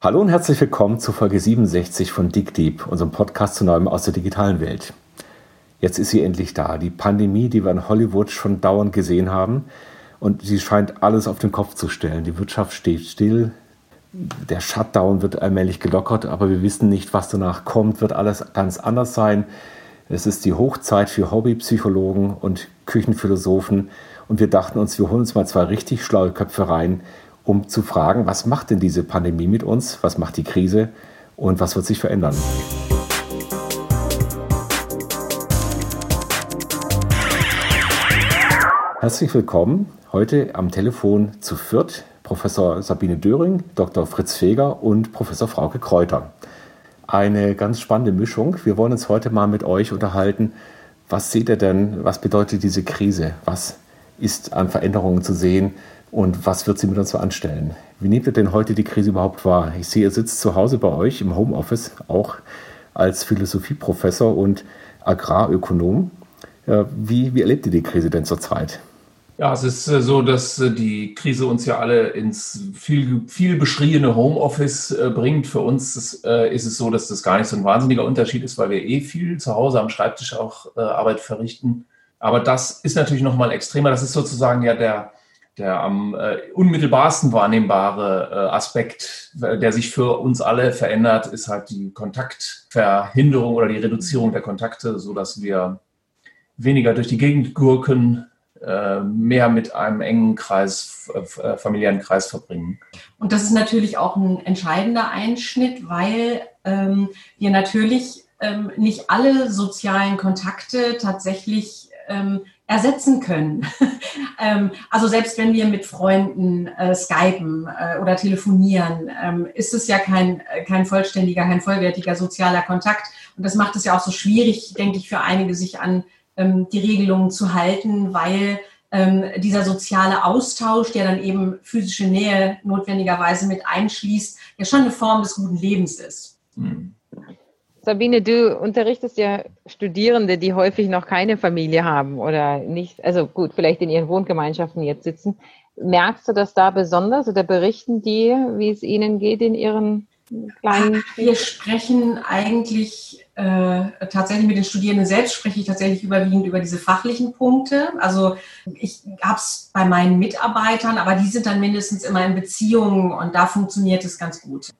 Hallo und herzlich willkommen zu Folge 67 von Dick Deep, unserem Podcast zu Neuem aus der digitalen Welt. Jetzt ist sie endlich da, die Pandemie, die wir in Hollywood schon dauernd gesehen haben. Und sie scheint alles auf den Kopf zu stellen. Die Wirtschaft steht still, der Shutdown wird allmählich gelockert, aber wir wissen nicht, was danach kommt. Wird alles ganz anders sein? Es ist die Hochzeit für Hobbypsychologen und Küchenphilosophen. Und wir dachten uns, wir holen uns mal zwei richtig schlaue Köpfe rein, um zu fragen, was macht denn diese Pandemie mit uns, was macht die Krise und was wird sich verändern. Herzlich willkommen heute am Telefon zu Fürth Professor Sabine Döring, Dr. Fritz Feger und Professor Frauke Kräuter. Eine ganz spannende Mischung. Wir wollen uns heute mal mit euch unterhalten. Was seht ihr denn, was bedeutet diese Krise? Was ist an Veränderungen zu sehen? Und was wird sie mit uns so anstellen? Wie nehmt ihr denn heute die Krise überhaupt wahr? Ich sehe, ihr sitzt zu Hause bei euch im Homeoffice, auch als Philosophieprofessor und Agrarökonom. Äh, wie, wie erlebt ihr die Krise denn zurzeit? Ja, es ist äh, so, dass äh, die Krise uns ja alle ins viel, viel beschriebene Homeoffice bringt. Für uns ist, es so, dass das gar nicht so ein wahnsinniger Unterschied ist, weil wir eh viel zu Hause am Schreibtisch auch Arbeit verrichten. Aber das ist natürlich noch mal extremer. Das ist sozusagen ja der, der am äh, unmittelbarsten wahrnehmbare äh, Aspekt, der sich für uns alle verändert, ist halt die Kontaktverhinderung oder die Reduzierung der Kontakte, so dass wir weniger durch die Gegend gurken, äh, mehr mit einem engen Kreis, äh, familiären Kreis verbringen. Und das ist natürlich auch ein entscheidender Einschnitt, weil ähm, wir natürlich ähm, nicht alle sozialen Kontakte tatsächlich ähm, ersetzen können. ähm, also selbst wenn wir mit Freunden äh, skypen äh, oder telefonieren, ähm, ist es ja kein, äh, kein vollständiger, kein vollwertiger sozialer Kontakt. Und das macht es ja auch so schwierig, denke ich, für einige, sich an ähm, die Regelungen zu halten, weil ähm, dieser soziale Austausch, der dann eben physische Nähe notwendigerweise mit einschließt, ja schon eine Form des guten Lebens ist. Mhm. Sabine, du unterrichtest ja Studierende, die häufig noch keine Familie haben oder nicht, also gut, vielleicht in ihren Wohngemeinschaften jetzt sitzen. Merkst du das da besonders oder berichten die, wie es ihnen geht in ihren kleinen? Wir sprechen eigentlich äh, tatsächlich mit den Studierenden selbst, spreche ich tatsächlich überwiegend über diese fachlichen Punkte. Also ich habe es bei meinen Mitarbeitern, aber die sind dann mindestens immer in Beziehungen und da funktioniert es ganz gut.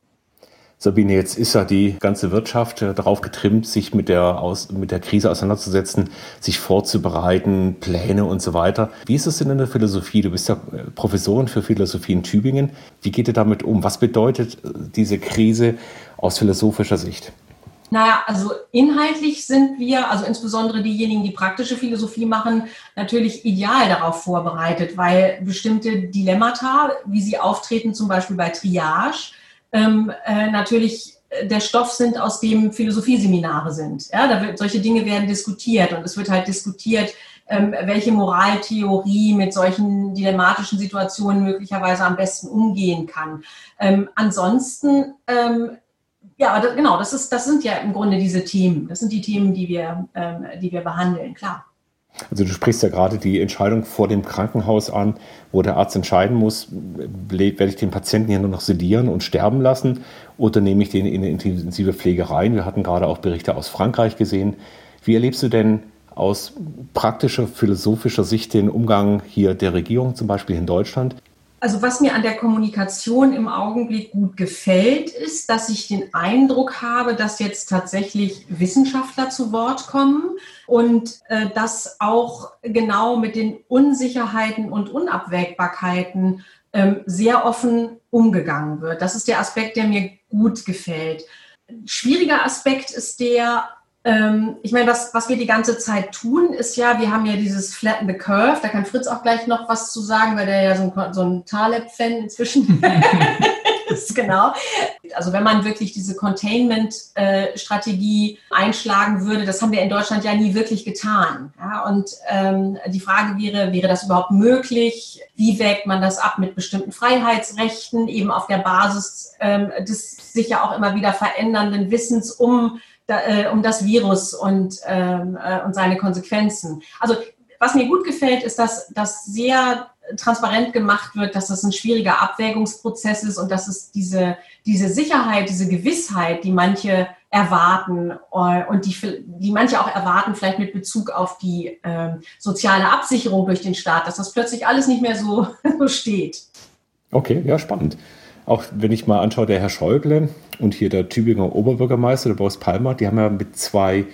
Sabine, jetzt ist ja die ganze Wirtschaft äh, darauf getrimmt, sich mit der, Aus mit der Krise auseinanderzusetzen, sich vorzubereiten, Pläne und so weiter. Wie ist es denn in der Philosophie? Du bist ja äh, Professorin für Philosophie in Tübingen. Wie geht ihr damit um? Was bedeutet äh, diese Krise aus philosophischer Sicht? Naja, also inhaltlich sind wir, also insbesondere diejenigen, die praktische Philosophie machen, natürlich ideal darauf vorbereitet, weil bestimmte Dilemmata, wie sie auftreten, zum Beispiel bei Triage, ähm, äh, natürlich äh, der Stoff sind, aus dem Philosophieseminare sind. Ja, da wird, solche Dinge werden diskutiert und es wird halt diskutiert, ähm, welche Moraltheorie mit solchen dilematischen Situationen möglicherweise am besten umgehen kann. Ähm, ansonsten, ähm, ja, das, genau, das, ist, das sind ja im Grunde diese Themen. Das sind die Themen, die wir, ähm, die wir behandeln, klar. Also du sprichst ja gerade die Entscheidung vor dem Krankenhaus an, wo der Arzt entscheiden muss, werde ich den Patienten hier nur noch sedieren und sterben lassen oder nehme ich den in eine intensive Pflege rein? Wir hatten gerade auch Berichte aus Frankreich gesehen. Wie erlebst du denn aus praktischer, philosophischer Sicht den Umgang hier der Regierung, zum Beispiel in Deutschland? Also was mir an der Kommunikation im Augenblick gut gefällt, ist, dass ich den Eindruck habe, dass jetzt tatsächlich Wissenschaftler zu Wort kommen und äh, dass auch genau mit den Unsicherheiten und Unabwägbarkeiten ähm, sehr offen umgegangen wird. Das ist der Aspekt, der mir gut gefällt. Schwieriger Aspekt ist der, ich meine, was, was wir die ganze Zeit tun, ist ja, wir haben ja dieses Flatten the Curve, da kann Fritz auch gleich noch was zu sagen, weil der ja so ein, so ein Taleb-Fan inzwischen ist. Genau. Also wenn man wirklich diese Containment-Strategie einschlagen würde, das haben wir in Deutschland ja nie wirklich getan. Ja, und ähm, die Frage wäre, wäre das überhaupt möglich? Wie wägt man das ab mit bestimmten Freiheitsrechten, eben auf der Basis ähm, des sich ja auch immer wieder verändernden Wissens um da, äh, um das Virus und, ähm, äh, und seine Konsequenzen. Also was mir gut gefällt, ist, dass, dass sehr transparent gemacht wird, dass das ein schwieriger Abwägungsprozess ist und dass es diese, diese Sicherheit, diese Gewissheit, die manche erwarten äh, und die, die manche auch erwarten, vielleicht mit Bezug auf die äh, soziale Absicherung durch den Staat, dass das plötzlich alles nicht mehr so, so steht. Okay, ja, spannend. Auch wenn ich mal anschaue, der Herr Schäuble und hier der Tübinger Oberbürgermeister, der Boris Palmer, die haben ja mit zwei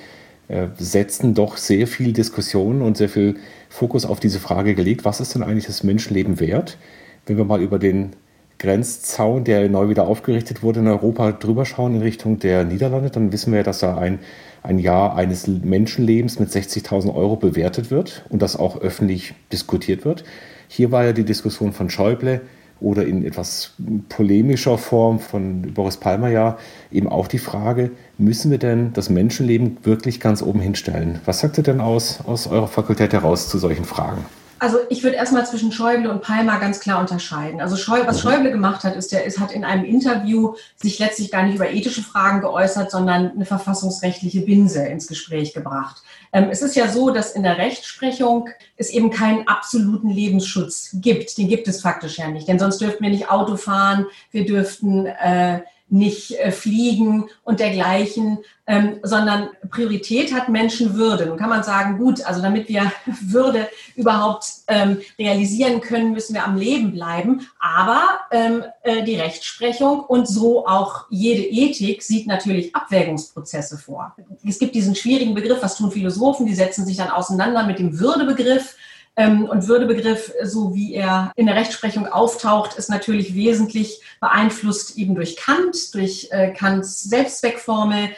äh, Sätzen doch sehr viel Diskussion und sehr viel Fokus auf diese Frage gelegt, was ist denn eigentlich das Menschenleben wert? Wenn wir mal über den Grenzzaun, der neu wieder aufgerichtet wurde in Europa, drüber schauen in Richtung der Niederlande, dann wissen wir, dass da ein, ein Jahr eines Menschenlebens mit 60.000 Euro bewertet wird und das auch öffentlich diskutiert wird. Hier war ja die Diskussion von Schäuble oder in etwas polemischer Form von Boris Palmer ja eben auch die Frage, müssen wir denn das Menschenleben wirklich ganz oben hinstellen? Was sagt ihr denn aus, aus eurer Fakultät heraus zu solchen Fragen? Also ich würde erstmal zwischen Schäuble und Palmer ganz klar unterscheiden. Also Schäuble, was mhm. Schäuble gemacht hat, ist, er ist, hat in einem Interview sich letztlich gar nicht über ethische Fragen geäußert, sondern eine verfassungsrechtliche Binse ins Gespräch gebracht. Ähm, es ist ja so, dass in der Rechtsprechung es eben keinen absoluten Lebensschutz gibt. Den gibt es faktisch ja nicht, denn sonst dürften wir nicht Auto fahren, wir dürften äh, nicht äh, fliegen und dergleichen, ähm, sondern Priorität hat Menschenwürde. Nun kann man sagen, gut, also damit wir Würde überhaupt ähm, realisieren können, müssen wir am Leben bleiben. Aber ähm, äh, die Rechtsprechung und so auch jede Ethik sieht natürlich Abwägungsprozesse vor. Es gibt diesen schwierigen Begriff, was tun Philosophen, die setzen sich dann auseinander mit dem Würdebegriff. Ähm, und Würdebegriff, so wie er in der Rechtsprechung auftaucht, ist natürlich wesentlich beeinflusst eben durch Kant, durch äh, Kants Selbstzweckformel,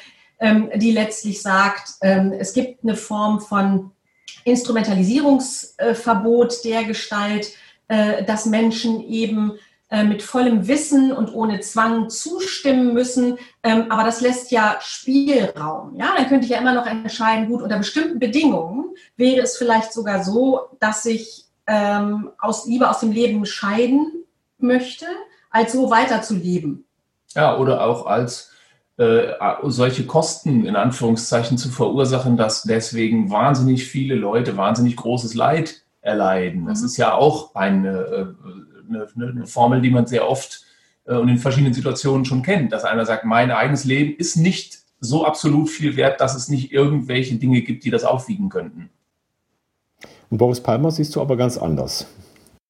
ähm, die letztlich sagt, ähm, es gibt eine Form von Instrumentalisierungsverbot der Gestalt, äh, dass Menschen eben äh, mit vollem Wissen und ohne Zwang zustimmen müssen. Ähm, aber das lässt ja Spielraum. Ja, dann könnte ich ja immer noch entscheiden, gut, unter bestimmten Bedingungen wäre es vielleicht sogar so, dass ich ähm, aus, lieber aus dem Leben scheiden möchte, als so weiterzuleben. Ja, oder auch als äh, solche Kosten in Anführungszeichen zu verursachen, dass deswegen wahnsinnig viele Leute wahnsinnig großes Leid erleiden. Das mhm. ist ja auch eine äh, eine, eine Formel, die man sehr oft äh, und in verschiedenen Situationen schon kennt, dass einer sagt, mein eigenes Leben ist nicht so absolut viel wert, dass es nicht irgendwelche Dinge gibt, die das aufwiegen könnten. Und Boris Palmer siehst du aber ganz anders.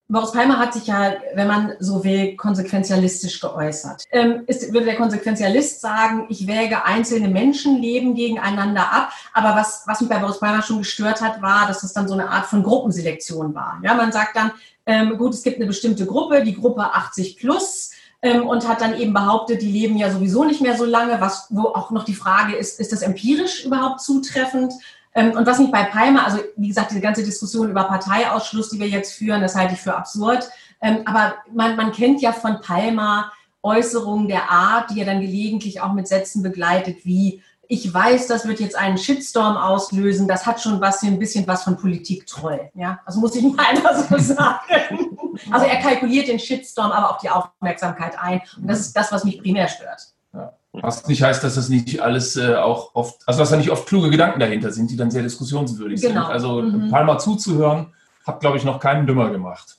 Boris Palmer hat sich ja, wenn man so will, konsequenzialistisch geäußert. Ähm, ist, würde der Konsequenzialist sagen, ich wäge einzelne Menschenleben gegeneinander ab. Aber was, was mich bei Boris Palmer schon gestört hat, war, dass es dann so eine Art von Gruppenselektion war. Ja, man sagt dann, ähm, gut, es gibt eine bestimmte Gruppe, die Gruppe 80 plus, ähm, und hat dann eben behauptet, die leben ja sowieso nicht mehr so lange, was, wo auch noch die Frage ist, ist das empirisch überhaupt zutreffend? Ähm, und was mich bei Palmer, also wie gesagt, diese ganze Diskussion über Parteiausschluss, die wir jetzt führen, das halte ich für absurd. Ähm, aber man, man kennt ja von Palmer Äußerungen der Art, die er dann gelegentlich auch mit Sätzen begleitet, wie ich weiß, das wird jetzt einen Shitstorm auslösen, das hat schon was, ein bisschen was von Politik-Troll. Ja? Also muss ich mal einmal so sagen. Also er kalkuliert den Shitstorm, aber auch die Aufmerksamkeit ein. Und das ist das, was mich primär stört. Ja. Was nicht heißt, dass das nicht alles äh, auch oft, also dass da nicht oft kluge Gedanken dahinter sind, die dann sehr diskussionswürdig genau. sind. Also mhm. Palmer zuzuhören, hat, glaube ich, noch keinen dümmer gemacht.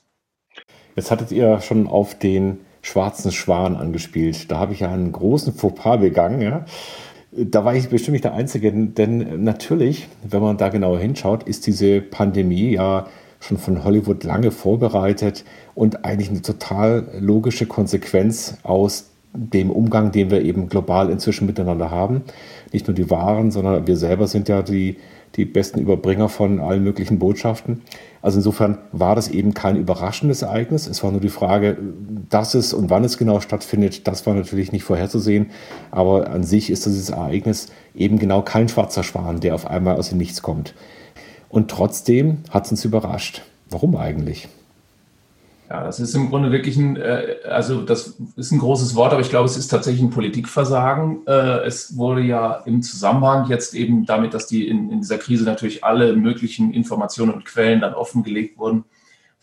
Jetzt hattet ihr schon auf den schwarzen Schwan angespielt. Da habe ich ja einen großen Fauxpas begangen. Ja? Da war ich bestimmt nicht der Einzige, denn natürlich, wenn man da genauer hinschaut, ist diese Pandemie ja schon von Hollywood lange vorbereitet und eigentlich eine total logische Konsequenz aus dem Umgang, den wir eben global inzwischen miteinander haben. Nicht nur die Waren, sondern wir selber sind ja die, die besten Überbringer von allen möglichen Botschaften. Also insofern war das eben kein überraschendes Ereignis. Es war nur die Frage, dass es und wann es genau stattfindet, das war natürlich nicht vorherzusehen. Aber an sich ist dieses Ereignis eben genau kein schwarzer Schwan, der auf einmal aus dem Nichts kommt. Und trotzdem hat es uns überrascht. Warum eigentlich? Ja, das ist im Grunde wirklich ein, äh, also das ist ein großes Wort, aber ich glaube, es ist tatsächlich ein Politikversagen. Äh, es wurde ja im Zusammenhang jetzt eben damit, dass die in, in dieser Krise natürlich alle möglichen Informationen und Quellen dann offengelegt wurden,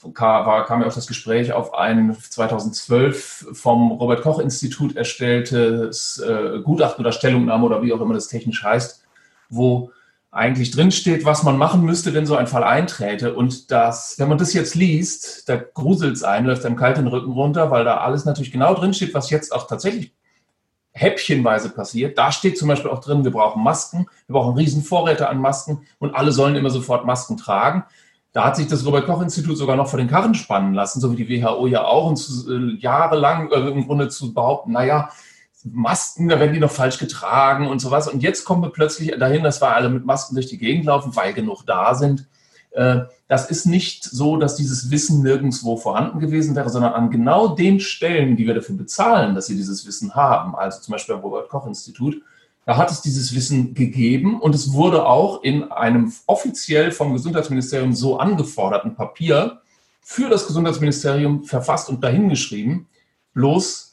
war, kam ja auch das Gespräch auf ein 2012 vom Robert Koch Institut erstelltes äh, Gutachten oder Stellungnahme oder wie auch immer das technisch heißt, wo eigentlich drinsteht, was man machen müsste, wenn so ein Fall einträte. Und das, wenn man das jetzt liest, da gruselt es ein, läuft einem kalt den Rücken runter, weil da alles natürlich genau drinsteht, was jetzt auch tatsächlich häppchenweise passiert. Da steht zum Beispiel auch drin, wir brauchen Masken, wir brauchen Riesenvorräte an Masken und alle sollen immer sofort Masken tragen. Da hat sich das Robert-Koch-Institut sogar noch vor den Karren spannen lassen, so wie die WHO ja auch, und zu, äh, jahrelang äh, im Grunde zu behaupten, naja, Masken, da werden die noch falsch getragen und sowas. Und jetzt kommen wir plötzlich dahin, dass wir alle mit Masken durch die Gegend laufen, weil genug da sind. Äh, das ist nicht so, dass dieses Wissen nirgendwo vorhanden gewesen wäre, sondern an genau den Stellen, die wir dafür bezahlen, dass sie dieses Wissen haben, also zum Beispiel am Robert-Koch-Institut, da hat es dieses Wissen gegeben und es wurde auch in einem offiziell vom Gesundheitsministerium so angeforderten Papier für das Gesundheitsministerium verfasst und dahingeschrieben. Bloß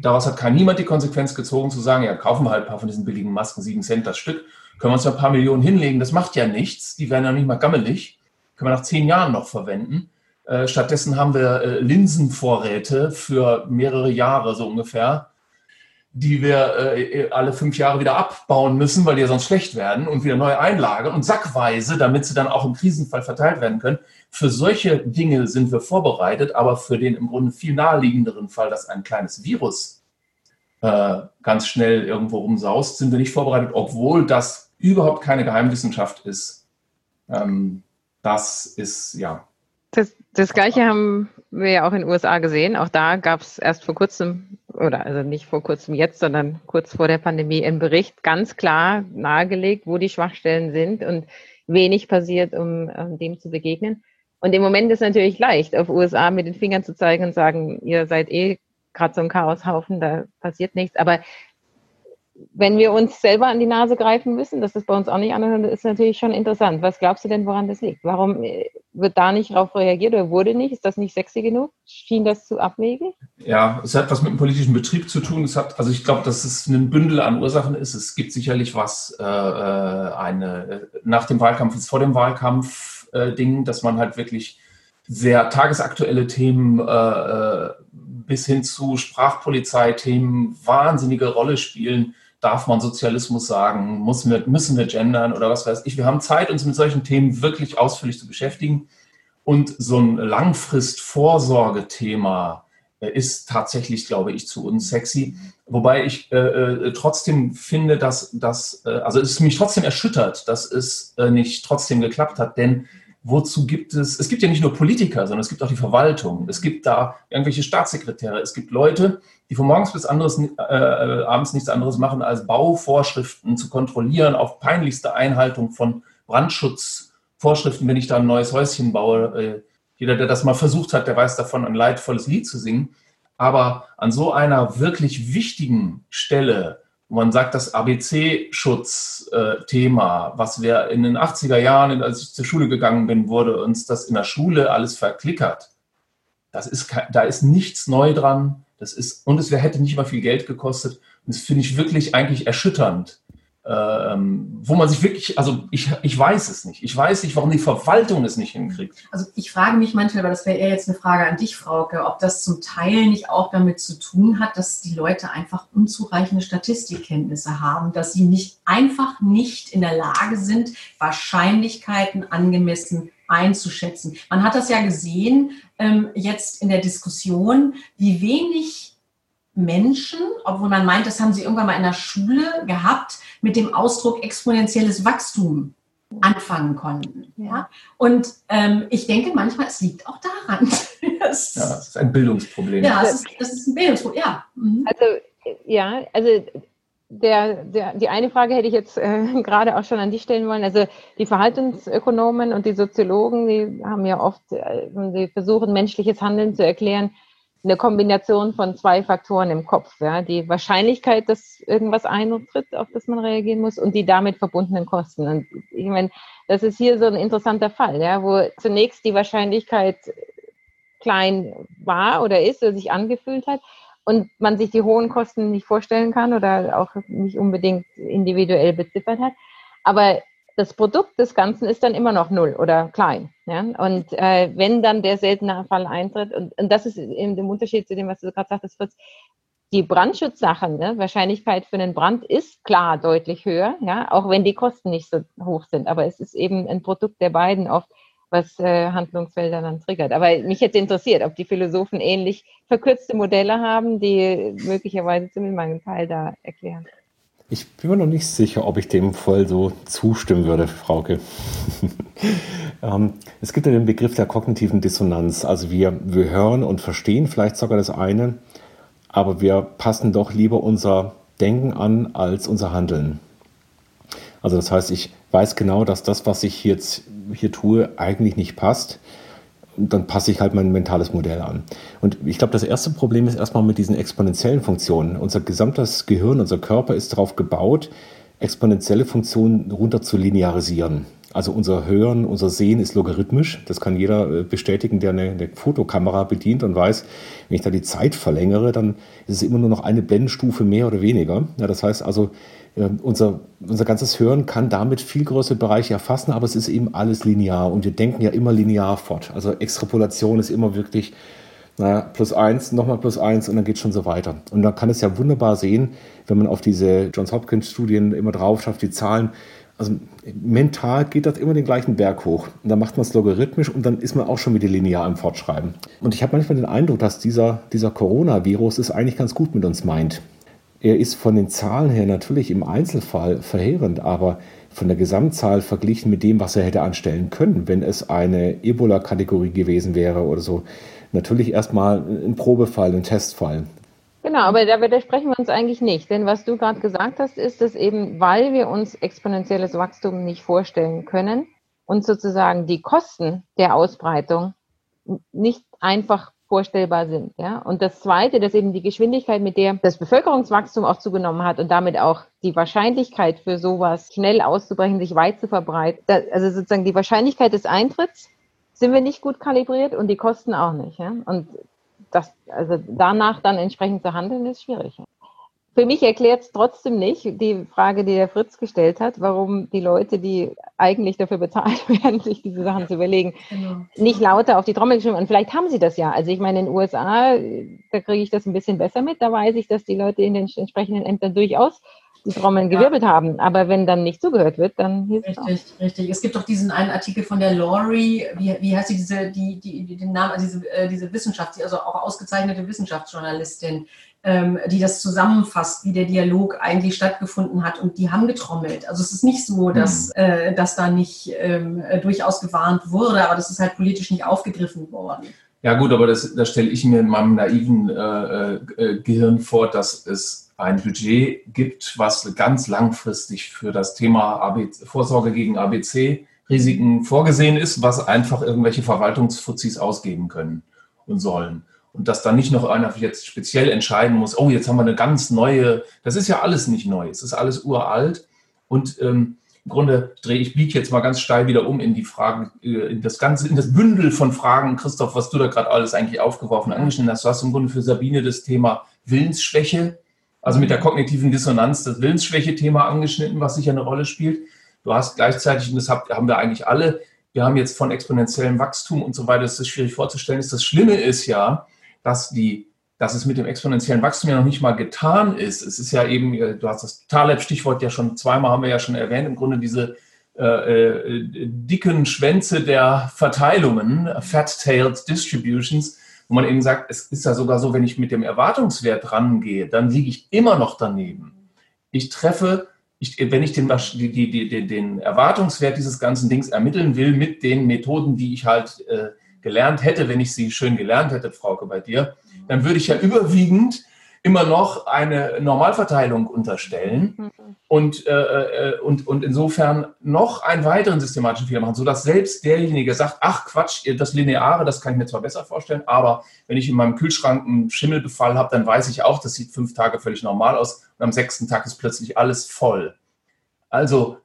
daraus hat kein niemand die Konsequenz gezogen, zu sagen, ja, kaufen wir halt ein paar von diesen billigen Masken, sieben Cent das Stück, können wir uns ja ein paar Millionen hinlegen, das macht ja nichts, die werden ja nicht mal gammelig, können wir nach zehn Jahren noch verwenden. Äh, stattdessen haben wir äh, Linsenvorräte für mehrere Jahre so ungefähr, die wir äh, alle fünf Jahre wieder abbauen müssen, weil die ja sonst schlecht werden und wieder neu einlagern und sackweise, damit sie dann auch im Krisenfall verteilt werden können. Für solche Dinge sind wir vorbereitet, aber für den im Grunde viel naheliegenderen Fall, dass ein kleines Virus äh, ganz schnell irgendwo rumsaust, sind wir nicht vorbereitet, obwohl das überhaupt keine Geheimwissenschaft ist. Ähm, das ist, ja. Das, das Gleiche haben wir ja auch in den USA gesehen. Auch da gab es erst vor kurzem, oder also nicht vor kurzem jetzt, sondern kurz vor der Pandemie, einen Bericht ganz klar nahegelegt, wo die Schwachstellen sind und wenig passiert, um, um dem zu begegnen. Und im Moment ist natürlich leicht, auf USA mit den Fingern zu zeigen und sagen, ihr seid eh gerade so ein Chaoshaufen, da passiert nichts. Aber wenn wir uns selber an die Nase greifen müssen, das ist bei uns auch nicht anders, ist natürlich schon interessant. Was glaubst du denn, woran das liegt? Warum äh, wird da nicht darauf reagiert oder wurde nicht? Ist das nicht sexy genug? Schien das zu abwegig? Ja, es hat was mit dem politischen Betrieb zu tun. Es hat, also ich glaube, dass es ein Bündel an Ursachen ist. Es gibt sicherlich was, äh, äh eine, nach dem Wahlkampf ist vor dem Wahlkampf äh, Ding, dass man halt wirklich sehr tagesaktuelle Themen äh, bis hin zu Sprachpolizei-Themen wahnsinnige Rolle spielen darf man Sozialismus sagen, muss wir, müssen wir gendern oder was weiß ich. Wir haben Zeit, uns mit solchen Themen wirklich ausführlich zu beschäftigen. Und so ein Langfrist-Vorsorge-Thema äh, ist tatsächlich, glaube ich, zu unsexy. Wobei ich äh, äh, trotzdem finde, dass das, äh, also es mich trotzdem erschüttert, dass es äh, nicht trotzdem geklappt hat, denn wozu gibt es, es gibt ja nicht nur Politiker, sondern es gibt auch die Verwaltung, es gibt da irgendwelche Staatssekretäre, es gibt Leute, die von morgens bis anderes, äh, äh, abends nichts anderes machen, als Bauvorschriften zu kontrollieren auf peinlichste Einhaltung von Brandschutzvorschriften, wenn ich da ein neues Häuschen baue. Jeder, der das mal versucht hat, der weiß davon, ein leidvolles Lied zu singen. Aber an so einer wirklich wichtigen Stelle man sagt, das ABC-Schutz-Thema, was wir in den 80er Jahren, als ich zur Schule gegangen bin, wurde uns das in der Schule alles verklickert. Das ist, da ist nichts neu dran. Das ist, und es hätte nicht mal viel Geld gekostet. Und das finde ich wirklich eigentlich erschütternd, ähm, wo man sich wirklich, also ich, ich weiß es nicht. Ich weiß nicht, warum die Verwaltung es nicht hinkriegt. Also ich frage mich manchmal, aber das wäre eher jetzt eine Frage an dich, Frauke, ob das zum Teil nicht auch damit zu tun hat, dass die Leute einfach unzureichende Statistikkenntnisse haben, dass sie nicht einfach nicht in der Lage sind, Wahrscheinlichkeiten angemessen einzuschätzen. Man hat das ja gesehen ähm, jetzt in der Diskussion, wie wenig Menschen, obwohl man meint, das haben sie irgendwann mal in der Schule gehabt, mit dem Ausdruck exponentielles Wachstum anfangen konnten. Ja? Und ähm, ich denke manchmal, es liegt auch daran. das, ja, das ist ein Bildungsproblem. Ja, das ist, das ist ein Bildungsproblem, ja. Mhm. Also, ja, also der, der, die eine Frage hätte ich jetzt äh, gerade auch schon an dich stellen wollen. Also die Verhaltensökonomen und die Soziologen, die haben ja oft, äh, die versuchen menschliches Handeln zu erklären eine Kombination von zwei Faktoren im Kopf. Ja? Die Wahrscheinlichkeit, dass irgendwas eintritt, auf das man reagieren muss, und die damit verbundenen Kosten. Und ich meine, das ist hier so ein interessanter Fall, ja, wo zunächst die Wahrscheinlichkeit klein war oder ist oder sich angefühlt hat und man sich die hohen Kosten nicht vorstellen kann oder auch nicht unbedingt individuell beziffert hat. Aber das Produkt des Ganzen ist dann immer noch null oder klein. Ja? Und äh, wenn dann der seltene Fall eintritt, und, und das ist eben der Unterschied zu dem, was du gerade sagtest, Fritz, die Brandschutzsachen, ne, Wahrscheinlichkeit für einen Brand ist klar deutlich höher, ja, auch wenn die Kosten nicht so hoch sind. Aber es ist eben ein Produkt der beiden oft, was äh, Handlungsfelder dann triggert. Aber mich hätte interessiert, ob die Philosophen ähnlich verkürzte Modelle haben, die möglicherweise zumindest mal einen Teil da erklären. Ich bin mir noch nicht sicher, ob ich dem voll so zustimmen würde, Frauke. ähm, es gibt ja den Begriff der kognitiven Dissonanz. Also wir, wir hören und verstehen vielleicht sogar das eine, aber wir passen doch lieber unser Denken an als unser Handeln. Also das heißt, ich weiß genau, dass das, was ich jetzt hier tue, eigentlich nicht passt. Dann passe ich halt mein mentales Modell an. Und ich glaube, das erste Problem ist erstmal mit diesen exponentiellen Funktionen. Unser gesamtes Gehirn, unser Körper ist darauf gebaut, exponentielle Funktionen runter zu linearisieren. Also unser Hören, unser Sehen ist logarithmisch. Das kann jeder äh, bestätigen, der eine, eine, Fotokamera bedient und weiß, wenn ich da die Zeit verlängere, dann ist es immer nur noch eine Blendenstufe mehr oder weniger. Ja, das heißt also, unser, unser ganzes Hören kann damit viel größere Bereiche erfassen, aber es ist eben alles linear und wir denken ja immer linear fort. Also Extrapolation ist immer wirklich naja, plus eins, nochmal plus eins und dann geht es schon so weiter. Und man kann es ja wunderbar sehen, wenn man auf diese Johns Hopkins Studien immer drauf schafft, die Zahlen, also mental geht das immer den gleichen Berg hoch. Und dann macht man es logarithmisch und dann ist man auch schon wieder linear im Fortschreiben. Und ich habe manchmal den Eindruck, dass dieser, dieser Coronavirus es eigentlich ganz gut mit uns meint. Er ist von den Zahlen her natürlich im Einzelfall verheerend, aber von der Gesamtzahl verglichen mit dem, was er hätte anstellen können, wenn es eine Ebola-Kategorie gewesen wäre oder so, natürlich erstmal ein Probefall, ein Testfall. Genau, aber da widersprechen wir uns eigentlich nicht. Denn was du gerade gesagt hast, ist, dass eben, weil wir uns exponentielles Wachstum nicht vorstellen können und sozusagen die Kosten der Ausbreitung nicht einfach vorstellbar sind. Ja? Und das Zweite, dass eben die Geschwindigkeit, mit der das Bevölkerungswachstum auch zugenommen hat und damit auch die Wahrscheinlichkeit für sowas schnell auszubrechen, sich weit zu verbreiten, also sozusagen die Wahrscheinlichkeit des Eintritts sind wir nicht gut kalibriert und die Kosten auch nicht. Ja? Und das, also danach dann entsprechend zu handeln, ist schwierig. Für mich erklärt es trotzdem nicht die Frage, die der Fritz gestellt hat, warum die Leute, die eigentlich dafür bezahlt werden, sich diese Sachen zu überlegen, genau. nicht lauter auf die Trommel geschrieben. Und vielleicht haben sie das ja. Also ich meine, in den USA, da kriege ich das ein bisschen besser mit. Da weiß ich, dass die Leute in den entsprechenden Ämtern durchaus die Trommeln ja. gewirbelt haben. Aber wenn dann nicht zugehört wird, dann hilft es Richtig, auch. richtig. Es gibt doch diesen einen Artikel von der Laurie, wie, wie heißt sie, diese, die, die, die, den Namen, also diese, äh, diese Wissenschafts-, also auch ausgezeichnete Wissenschaftsjournalistin, ähm, die das zusammenfasst, wie der Dialog eigentlich stattgefunden hat. Und die haben getrommelt. Also es ist nicht so, dass, mhm. äh, dass da nicht ähm, äh, durchaus gewarnt wurde, aber das ist halt politisch nicht aufgegriffen worden. Ja gut, aber das, das stelle ich mir in meinem naiven äh, äh, Gehirn vor, dass es ein Budget gibt, was ganz langfristig für das Thema ABC, Vorsorge gegen ABC-Risiken vorgesehen ist, was einfach irgendwelche Verwaltungsfuzis ausgeben können und sollen. Und dass dann nicht noch einer jetzt speziell entscheiden muss, oh, jetzt haben wir eine ganz neue, das ist ja alles nicht neu, es ist alles uralt. Und ähm, im Grunde drehe ich, biege jetzt mal ganz steil wieder um in die Fragen, äh, in das ganze, in das Bündel von Fragen, Christoph, was du da gerade alles eigentlich aufgeworfen, angeschnitten hast. Du hast im Grunde für Sabine das Thema Willensschwäche also mit der kognitiven Dissonanz das Willensschwäche-Thema angeschnitten, was sicher eine Rolle spielt. Du hast gleichzeitig, und das haben wir eigentlich alle, wir haben jetzt von exponentiellem Wachstum und so weiter, das ist schwierig vorzustellen. Ist. Das Schlimme ist ja, dass, die, dass es mit dem exponentiellen Wachstum ja noch nicht mal getan ist. Es ist ja eben, äh, du hast das Taleb-Stichwort ja schon zweimal, haben wir ja schon erwähnt, im Grunde diese äh, äh, dicken Schwänze der Verteilungen, Fat-Tailed Distributions, wo man eben sagt, es ist ja sogar so, wenn ich mit dem Erwartungswert rangehe, dann liege ich immer noch daneben. Ich treffe, ich, wenn ich den, die, die, die, den Erwartungswert dieses ganzen Dings ermitteln will mit den Methoden, die ich halt äh, gelernt hätte, wenn ich sie schön gelernt hätte, Frauke, bei dir, dann würde ich ja überwiegend immer noch eine Normalverteilung unterstellen mhm. und, äh, äh, und, und insofern noch einen weiteren systematischen Fehler machen, sodass selbst derjenige sagt, ach Quatsch, das Lineare, das kann ich mir zwar besser vorstellen, aber wenn ich in meinem Kühlschrank einen Schimmelbefall habe, dann weiß ich auch, das sieht fünf Tage völlig normal aus und am sechsten Tag ist plötzlich alles voll. Also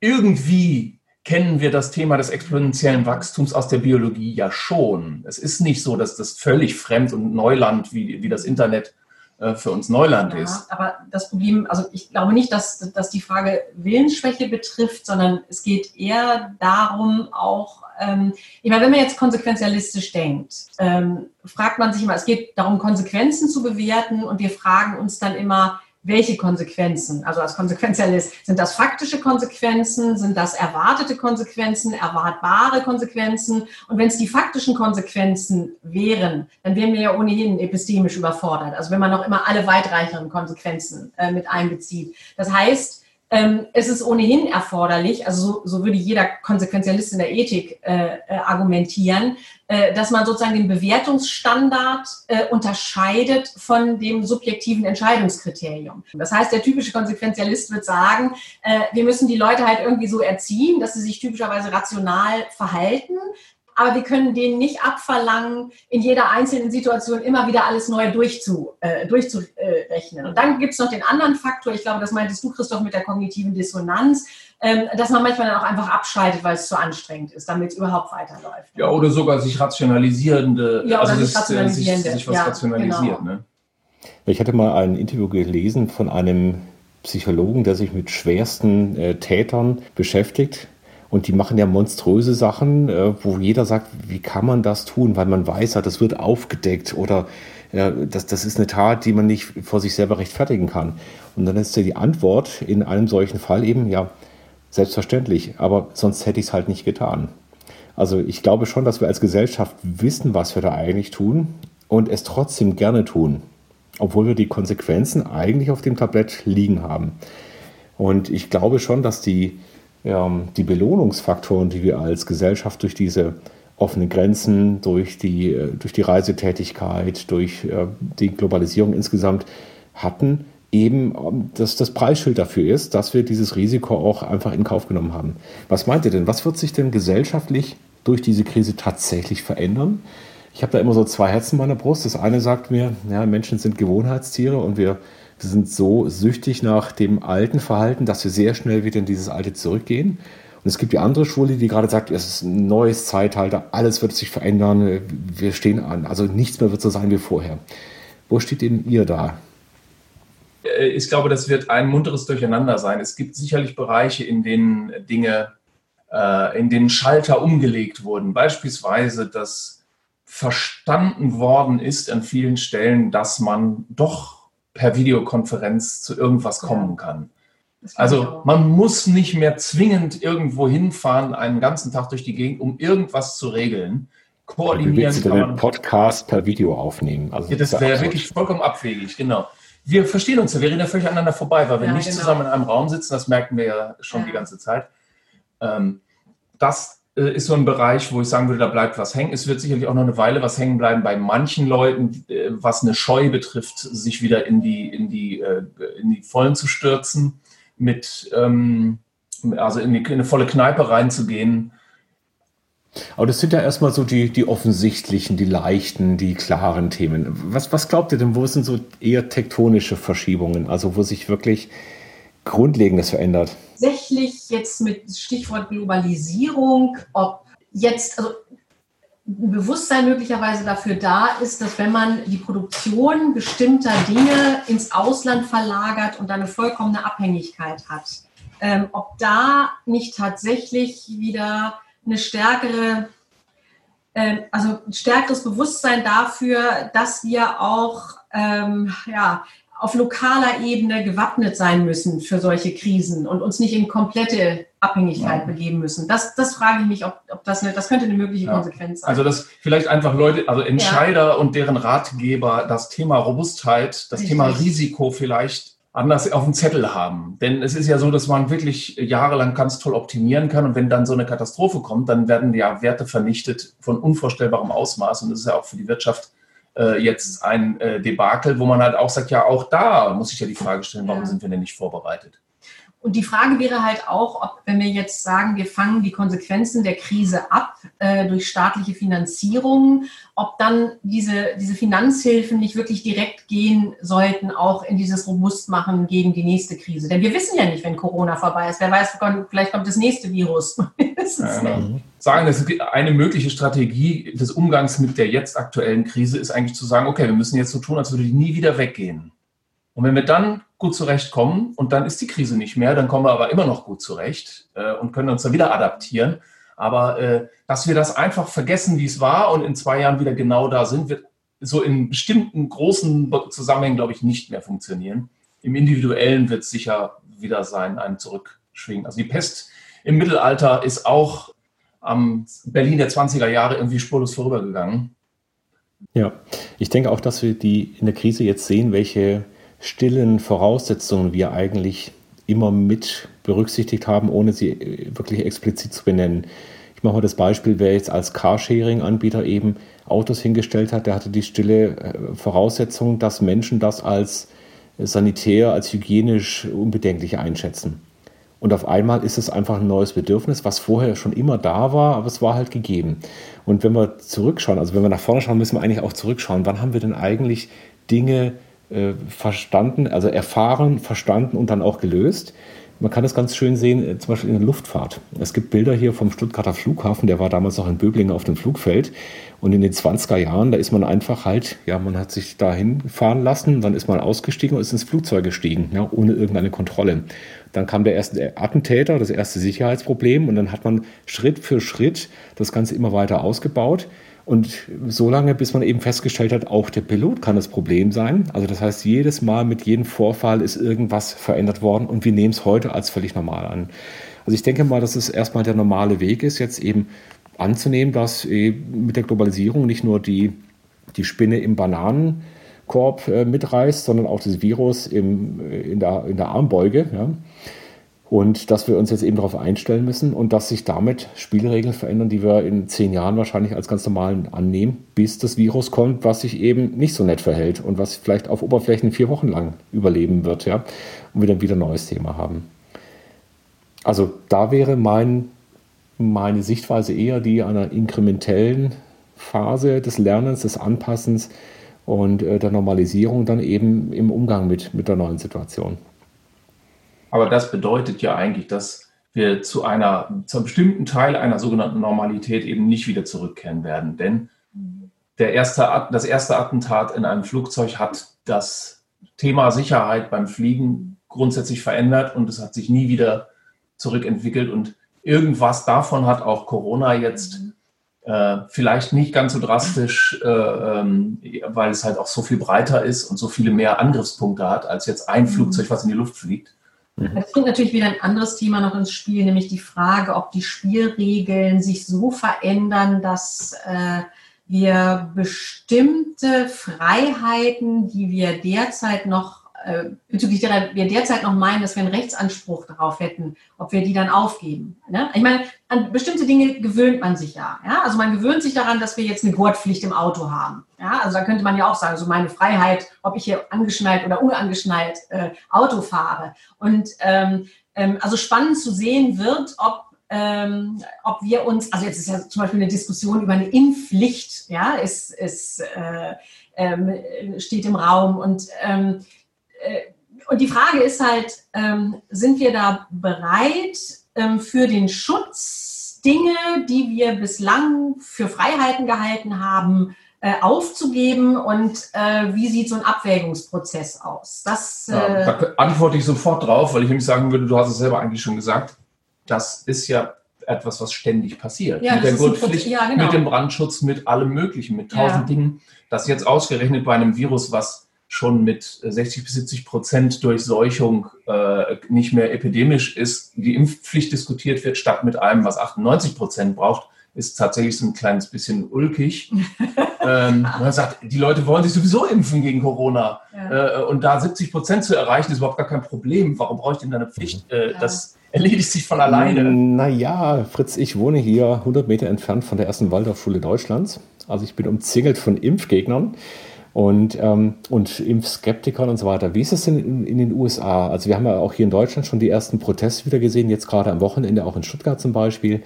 irgendwie kennen wir das Thema des exponentiellen Wachstums aus der Biologie ja schon. Es ist nicht so, dass das völlig fremd und Neuland wie, wie das Internet äh, für uns Neuland ja, ist. Aber das Problem, also ich glaube nicht, dass, dass die Frage Willensschwäche betrifft, sondern es geht eher darum, auch, ähm, ich meine, wenn man jetzt konsequenzialistisch denkt, ähm, fragt man sich immer, es geht darum, Konsequenzen zu bewerten und wir fragen uns dann immer, welche Konsequenzen? Also als Konsequenzialist, sind das faktische Konsequenzen? Sind das erwartete Konsequenzen, erwartbare Konsequenzen? Und wenn es die faktischen Konsequenzen wären, dann wären wir ja ohnehin epistemisch überfordert. Also wenn man noch immer alle weitreicheren Konsequenzen äh, mit einbezieht. Das heißt, ähm, es ist ohnehin erforderlich, also so, so würde jeder Konsequenzialist in der Ethik äh, äh, argumentieren, äh, dass man sozusagen den Bewertungsstandard äh, unterscheidet von dem subjektiven Entscheidungskriterium. Das heißt, der typische Konsequenzialist wird sagen, äh, wir müssen die Leute halt irgendwie so erziehen, dass sie sich typischerweise rational verhalten, aber wir können denen nicht abverlangen, in jeder einzelnen Situation immer wieder alles neu durchzu, äh, durchzurechnen. Und dann gibt es noch den anderen Faktor, ich glaube, das meintest du, Christoph, mit der kognitiven Dissonanz, ähm, dass man manchmal dann auch einfach abschaltet, weil es zu anstrengend ist, damit es überhaupt weiterläuft. Ja, oder sogar sich rationalisierende, ja, also sich, rationalisierende. Sich, sich was ja, rationalisiert. Genau. Ne? Ich hatte mal ein Interview gelesen von einem Psychologen, der sich mit schwersten äh, Tätern beschäftigt und die machen ja monströse Sachen, äh, wo jeder sagt, wie kann man das tun? Weil man weiß ja, das wird aufgedeckt oder ja, das, das ist eine Tat, die man nicht vor sich selber rechtfertigen kann. Und dann ist ja die Antwort in einem solchen Fall eben, ja, selbstverständlich, aber sonst hätte ich es halt nicht getan. Also ich glaube schon, dass wir als Gesellschaft wissen, was wir da eigentlich tun und es trotzdem gerne tun, obwohl wir die Konsequenzen eigentlich auf dem Tablett liegen haben. Und ich glaube schon, dass die, ähm, die Belohnungsfaktoren, die wir als Gesellschaft durch diese offenen Grenzen, durch die, äh, durch die Reisetätigkeit, durch äh, die Globalisierung insgesamt hatten, eben ähm, dass das Preisschild dafür ist, dass wir dieses Risiko auch einfach in Kauf genommen haben. Was meint ihr denn? Was wird sich denn gesellschaftlich durch diese Krise tatsächlich verändern? Ich habe da immer so zwei Herzen in meiner Brust. Das eine sagt mir, ja, Menschen sind Gewohnheitstiere und wir wir sind so süchtig nach dem alten Verhalten, dass wir sehr schnell wieder in dieses alte zurückgehen. Und es gibt die andere Schule, die gerade sagt, es ist ein neues Zeitalter, alles wird sich verändern, wir stehen an, also nichts mehr wird so sein wie vorher. Wo steht denn ihr da? Äh, ich glaube, das wird ein munteres Durcheinander sein. Es gibt sicherlich Bereiche, in denen Dinge, äh, in denen Schalter umgelegt wurden. Beispielsweise, dass verstanden worden ist an vielen Stellen, dass man doch per Videokonferenz zu irgendwas kommen kann. Also man muss nicht mehr zwingend irgendwo hinfahren, einen ganzen Tag durch die Gegend, um irgendwas zu regeln. Koordinieren Wie kann man. Podcast per Video aufnehmen. Also ja, das wäre wirklich vollkommen abwegig, genau. Wir verstehen uns ja, wir reden ja völlig aneinander vorbei, weil wir ja, nicht genau. zusammen in einem Raum sitzen, das merken wir ja schon ja. die ganze Zeit. Ähm, das ist so ein Bereich, wo ich sagen würde, da bleibt was hängen. Es wird sicherlich auch noch eine Weile was hängen bleiben bei manchen Leuten, äh, was eine Scheu betrifft, sich wieder in die, in die, äh, in die Vollen zu stürzen, mit, ähm, also in, die, in eine volle Kneipe reinzugehen. Aber das sind ja erstmal so die, die offensichtlichen, die leichten, die klaren Themen. Was, was glaubt ihr denn, wo sind so eher tektonische Verschiebungen, also wo sich wirklich Grundlegendes verändert? Tatsächlich jetzt mit Stichwort Globalisierung, ob jetzt, also ein Bewusstsein möglicherweise dafür da ist, dass wenn man die Produktion bestimmter Dinge ins Ausland verlagert und eine vollkommene Abhängigkeit hat, ähm, ob da nicht tatsächlich wieder eine stärkere, äh, also ein stärkeres Bewusstsein dafür, dass wir auch ähm, ja, auf lokaler Ebene gewappnet sein müssen für solche Krisen und uns nicht in komplette Abhängigkeit ja. begeben müssen. Das, das frage ich mich, ob, ob das, eine, das könnte eine mögliche ja. Konsequenz sein. Also dass vielleicht einfach Leute, also Entscheider ja. und deren Ratgeber das Thema Robustheit, das Richtig. Thema Risiko vielleicht anders auf dem Zettel haben. Denn es ist ja so, dass man wirklich jahrelang ganz toll optimieren kann und wenn dann so eine Katastrophe kommt, dann werden ja Werte vernichtet von unvorstellbarem Ausmaß und das ist ja auch für die Wirtschaft äh, jetzt ein äh, Debakel, wo man halt auch sagt, ja, auch da muss ich ja die Frage stellen, warum ja. sind wir denn nicht vorbereitet? Und die Frage wäre halt auch, ob, wenn wir jetzt sagen, wir fangen die Konsequenzen der Krise ab äh, durch staatliche Finanzierung, ob dann diese, diese Finanzhilfen nicht wirklich direkt gehen sollten, auch in dieses Robustmachen gegen die nächste Krise. Denn wir wissen ja nicht, wenn Corona vorbei ist. Wer weiß, vielleicht kommt das nächste Virus. ja, genau. Sagen, dass eine mögliche Strategie des Umgangs mit der jetzt aktuellen Krise ist eigentlich zu sagen, okay, wir müssen jetzt so tun, als würde die nie wieder weggehen. Und wenn wir dann gut zurechtkommen und dann ist die Krise nicht mehr, dann kommen wir aber immer noch gut zurecht äh, und können uns dann wieder adaptieren. Aber äh, dass wir das einfach vergessen, wie es war und in zwei Jahren wieder genau da sind, wird so in bestimmten großen Zusammenhängen, glaube ich, nicht mehr funktionieren. Im Individuellen wird es sicher wieder sein, ein Zurückschwingen. Also die Pest im Mittelalter ist auch am Berlin der 20er Jahre irgendwie spurlos vorübergegangen. Ja, ich denke auch, dass wir die in der Krise jetzt sehen, welche stillen Voraussetzungen wir eigentlich immer mit berücksichtigt haben, ohne sie wirklich explizit zu benennen. Ich mache mal das Beispiel, wer jetzt als Carsharing-Anbieter eben Autos hingestellt hat, der hatte die stille äh, Voraussetzung, dass Menschen das als sanitär, als hygienisch unbedenklich einschätzen. Und auf einmal ist es einfach ein neues Bedürfnis, was vorher schon immer da war, aber es war halt gegeben. Und wenn wir zurückschauen, also wenn wir nach vorne schauen, müssen wir eigentlich auch zurückschauen. Wann haben wir denn eigentlich Dinge äh, verstanden, also erfahren, verstanden und dann auch gelöst. Man kann das ganz schön sehen, äh, zum Beispiel in der Luftfahrt. Es gibt Bilder hier vom Stuttgarter Flughafen, der war damals noch in Böblingen auf dem Flugfeld. Und in den 20er Jahren, da ist man einfach halt, ja, man hat sich dahin fahren lassen, dann ist man ausgestiegen und ist ins Flugzeug gestiegen, ja, ohne irgendeine Kontrolle. Dann kam der erste Attentäter, das erste Sicherheitsproblem und dann hat man Schritt für Schritt das Ganze immer weiter ausgebaut. Und so lange, bis man eben festgestellt hat, auch der Pilot kann das Problem sein. Also das heißt, jedes Mal mit jedem Vorfall ist irgendwas verändert worden und wir nehmen es heute als völlig normal an. Also ich denke mal, dass es erstmal der normale Weg ist, jetzt eben anzunehmen, dass mit der Globalisierung nicht nur die, die Spinne im Bananenkorb äh, mitreißt, sondern auch das Virus im, äh, in, der, in der Armbeuge. Ja. Und dass wir uns jetzt eben darauf einstellen müssen und dass sich damit Spielregeln verändern, die wir in zehn Jahren wahrscheinlich als ganz normal annehmen, bis das Virus kommt, was sich eben nicht so nett verhält und was vielleicht auf Oberflächen vier Wochen lang überleben wird, ja, und wir dann wieder ein neues Thema haben. Also da wäre mein, meine Sichtweise eher die einer inkrementellen Phase des Lernens, des Anpassens und äh, der Normalisierung dann eben im Umgang mit, mit der neuen Situation. Aber das bedeutet ja eigentlich, dass wir zu einer, zu einem bestimmten Teil einer sogenannten Normalität eben nicht wieder zurückkehren werden. Denn der erste, das erste Attentat in einem Flugzeug hat das Thema Sicherheit beim Fliegen grundsätzlich verändert und es hat sich nie wieder zurückentwickelt. Und irgendwas davon hat auch Corona jetzt äh, vielleicht nicht ganz so drastisch, äh, ähm, weil es halt auch so viel breiter ist und so viele mehr Angriffspunkte hat, als jetzt ein mhm. Flugzeug, was in die Luft fliegt. Mhm. Es bringt natürlich wieder ein anderes Thema noch ins Spiel, nämlich die Frage, ob die Spielregeln sich so verändern, dass äh, wir bestimmte Freiheiten, die wir derzeit noch äh, bezüglich derer wir derzeit noch meinen, dass wir einen Rechtsanspruch darauf hätten, ob wir die dann aufgeben. Ne? Ich meine, an bestimmte Dinge gewöhnt man sich ja, ja. Also man gewöhnt sich daran, dass wir jetzt eine Gurtpflicht im Auto haben. Ja? Also da könnte man ja auch sagen, so meine Freiheit, ob ich hier angeschnallt oder unangeschnallt äh, Auto fahre. Und ähm, ähm, also spannend zu sehen wird, ob ähm, ob wir uns, also jetzt ist ja zum Beispiel eine Diskussion über eine Impfpflicht, ja, ist, ist, äh, ähm, steht im Raum und ähm, äh, und die Frage ist halt, ähm, sind wir da bereit ähm, für den Schutz Dinge, die wir bislang für Freiheiten gehalten haben, äh, aufzugeben und äh, wie sieht so ein Abwägungsprozess aus? Das, ja, da antworte ich sofort drauf, weil ich nämlich sagen würde, du hast es selber eigentlich schon gesagt, das ist ja etwas, was ständig passiert. Ja, mit der Gurtpflicht, ja, genau. mit dem Brandschutz, mit allem Möglichen, mit tausend. Dingen. Das jetzt ausgerechnet bei einem Virus, was schon mit 60 bis 70 Prozent Durchseuchung äh, nicht mehr epidemisch ist, die Impfpflicht diskutiert wird, statt mit einem, was 98 Prozent braucht, ist tatsächlich so ein kleines bisschen ulkig. ähm, man sagt, die Leute wollen sich sowieso impfen gegen Corona. Ja. Äh, und da 70 Prozent zu erreichen, ist überhaupt gar kein Problem. Warum brauche ich denn da eine Pflicht? Äh, ja. Das erledigt sich von alleine. Naja, Fritz, ich wohne hier 100 Meter entfernt von der ersten Waldorfschule Deutschlands. Also ich bin umzingelt von Impfgegnern. Und, ähm, und Impfskeptikern und so weiter. Wie ist es denn in, in, den USA? Also wir haben ja auch hier in Deutschland schon die ersten Proteste wieder gesehen, jetzt gerade am Wochenende, auch in Stuttgart zum Beispiel,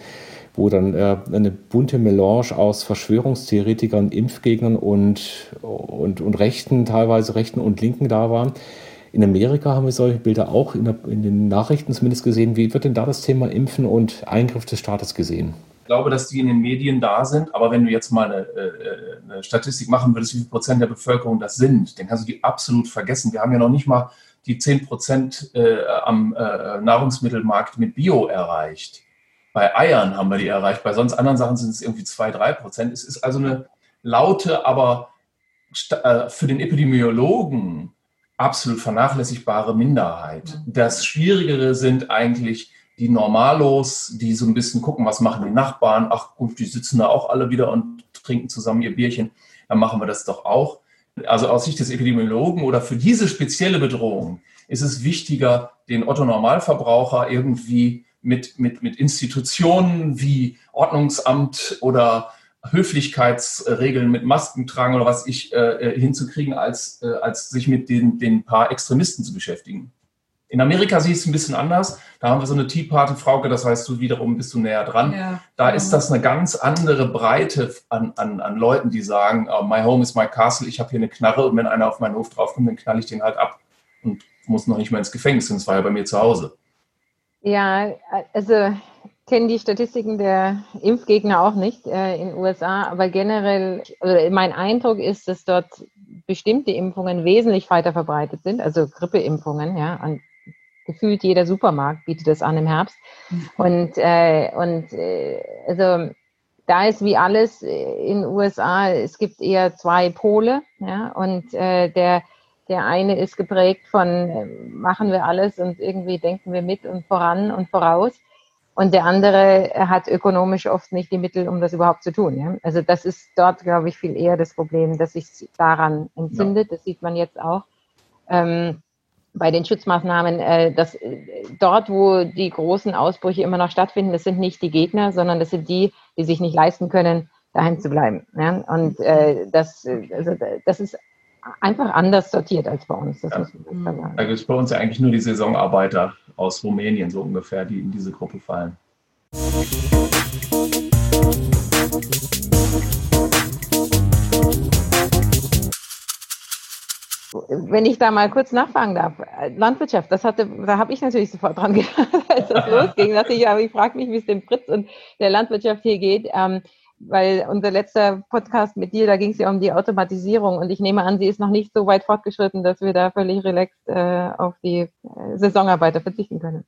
wo dann äh, eine bunte Melange aus Verschwörungstheoretikern, Impfgegnern und, und, und Rechten, teilweise Rechten und Linken da waren. In Amerika haben wir solche Bilder auch in, der, in den Nachrichten zumindest gesehen. Wie wird denn da das Thema Impfen und Eingriff des Staates gesehen? Glaube, dass die in den Medien da sind, aber wenn du jetzt mal eine, äh, eine Statistik machen würdest, wie viel Prozent der Bevölkerung das sind, dann kannst du die absolut vergessen. Wir haben ja noch nicht mal die 10 Prozent äh, am äh, Nahrungsmittelmarkt mit Bio erreicht. Bei Eiern haben wir die erreicht, bei sonst anderen Sachen sind es irgendwie 2, 3 Prozent. Es ist also eine laute, aber für den Epidemiologen absolut vernachlässigbare Minderheit. Das Schwierigere sind eigentlich die Normalos, die so ein bisschen gucken, was machen die Nachbarn. Ach gut, die sitzen da auch alle wieder und trinken zusammen ihr Bierchen. Dann machen wir das doch auch. Also aus Sicht des Epidemiologen oder für diese spezielle Bedrohung ist es wichtiger, den Otto-Normalverbraucher irgendwie mit, mit, mit Institutionen wie Ordnungsamt oder Höflichkeitsregeln mit Maskentragen oder was ich äh, hinzukriegen, als, äh, als sich mit den, den paar Extremisten zu beschäftigen. In Amerika sieht es ein bisschen anders. Da haben wir so eine Tea Party, Frauke, das heißt, du wiederum bist du näher dran. Ja, da genau. ist das eine ganz andere Breite an, an, an Leuten, die sagen, oh, my home is my castle, ich habe hier eine Knarre und wenn einer auf meinen Hof draufkommt, dann knall ich den halt ab und muss noch nicht mal ins Gefängnis, das war ja bei mir zu Hause. Ja, also kenne die Statistiken der Impfgegner auch nicht äh, in den USA, aber generell, also mein Eindruck ist, dass dort bestimmte Impfungen wesentlich weiter verbreitet sind, also Grippeimpfungen, ja, an gefühlt jeder Supermarkt bietet das an im Herbst. Mhm. Und, äh, und äh, also da ist wie alles in den USA, es gibt eher zwei Pole, ja, und äh, der, der eine ist geprägt von, äh, machen wir alles und irgendwie denken wir mit und voran und voraus. Und der andere hat ökonomisch oft nicht die Mittel, um das überhaupt zu tun. Ja? Also das ist dort, glaube ich, viel eher das Problem, dass sich daran entzündet. Ja. Das sieht man jetzt auch. Ähm, bei den Schutzmaßnahmen, äh, dass äh, dort, wo die großen Ausbrüche immer noch stattfinden, das sind nicht die Gegner, sondern das sind die, die sich nicht leisten können, daheim zu bleiben. Ja? Und äh, das, also, das ist einfach anders sortiert als bei uns. Das ja. Da gibt es bei uns ja eigentlich nur die Saisonarbeiter aus Rumänien, so ungefähr, die in diese Gruppe fallen. Wenn ich da mal kurz nachfragen darf, Landwirtschaft, das hatte, da habe ich natürlich sofort dran gedacht, als das losging. Dachte ich, aber ich frage mich, wie es dem Fritz und der Landwirtschaft hier geht, ähm, weil unser letzter Podcast mit dir, da ging es ja um die Automatisierung und ich nehme an, sie ist noch nicht so weit fortgeschritten, dass wir da völlig relaxed äh, auf die äh, Saisonarbeiter verzichten können.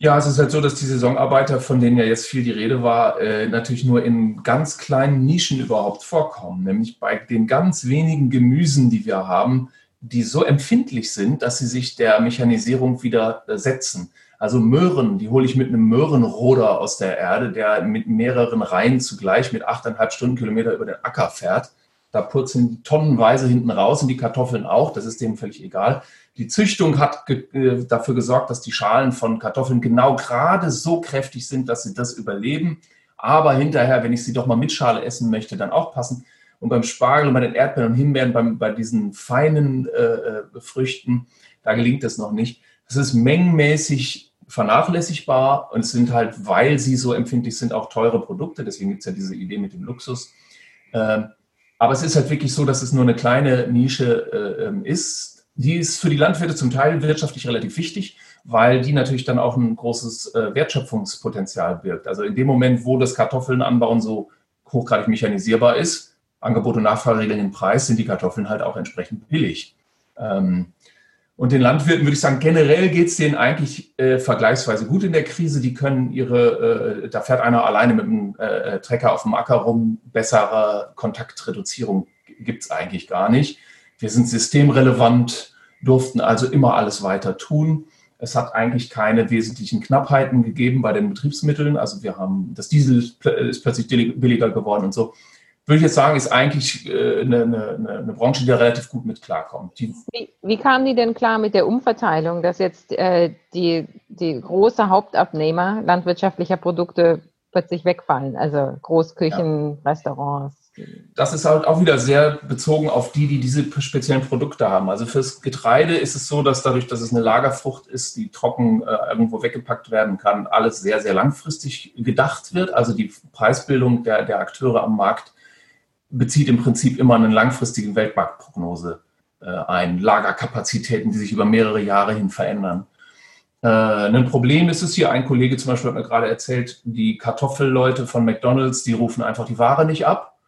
Ja, es ist halt so, dass die Saisonarbeiter, von denen ja jetzt viel die Rede war, äh, natürlich nur in ganz kleinen Nischen überhaupt vorkommen. Nämlich bei den ganz wenigen Gemüsen, die wir haben, die so empfindlich sind, dass sie sich der Mechanisierung widersetzen. Also Möhren, die hole ich mit einem Möhrenroder aus der Erde, der mit mehreren Reihen zugleich mit achteinhalb Stundenkilometer über den Acker fährt. Da purzeln die tonnenweise hinten raus und die Kartoffeln auch, das ist dem völlig egal. Die Züchtung hat ge äh, dafür gesorgt, dass die Schalen von Kartoffeln genau gerade so kräftig sind, dass sie das überleben. Aber hinterher, wenn ich sie doch mal mit Schale essen möchte, dann auch passen. Und beim Spargel und bei den Erdbeeren und Himbeeren, beim, bei diesen feinen äh, äh, Früchten, da gelingt es noch nicht. Es ist mengenmäßig vernachlässigbar und es sind halt, weil sie so empfindlich sind, auch teure Produkte. Deswegen gibt es ja diese Idee mit dem Luxus. Ähm, aber es ist halt wirklich so, dass es nur eine kleine Nische äh, ähm, ist. Die ist für die Landwirte zum Teil wirtschaftlich relativ wichtig, weil die natürlich dann auch ein großes äh, Wertschöpfungspotenzial birgt. Also in dem Moment, wo das Kartoffeln anbauen so hochgradig mechanisierbar ist, Angebot und Nachfrage regeln den Preis, sind die Kartoffeln halt auch entsprechend billig. Ähm, und den Landwirten würde ich sagen, generell geht es denen eigentlich äh, vergleichsweise gut in der Krise. Die können ihre, äh, da fährt einer alleine mit einem äh, Trecker auf dem Acker rum, bessere Kontaktreduzierung gibt es eigentlich gar nicht. Wir sind systemrelevant, durften also immer alles weiter tun. Es hat eigentlich keine wesentlichen Knappheiten gegeben bei den Betriebsmitteln. Also wir haben, das Diesel ist plötzlich billiger geworden und so würde ich jetzt sagen, ist eigentlich äh, eine, eine, eine, Branche, die da relativ gut mit klarkommt. wie, wie kamen die denn klar mit der Umverteilung, dass jetzt äh, die, die große Hauptabnehmer landwirtschaftlicher Produkte plötzlich wegfallen? Also Großküchen, ja. Restaurants. Das ist halt auch wieder sehr bezogen auf die, die diese speziellen Produkte haben. Also fürs Getreide ist es so, dass dadurch, dass es eine Lagerfrucht ist, die trocken äh, irgendwo weggepackt werden kann, alles sehr, sehr langfristig gedacht wird. Also die Preisbildung der, der Akteure am Markt bezieht im Prinzip immer eine langfristige Weltmarktprognose äh, ein. Lagerkapazitäten, die sich über mehrere Jahre hin verändern. Äh, ein Problem ist es hier, ein Kollege zum Beispiel hat mir gerade erzählt, die Kartoffelleute von McDonalds, die rufen einfach die Ware nicht ab.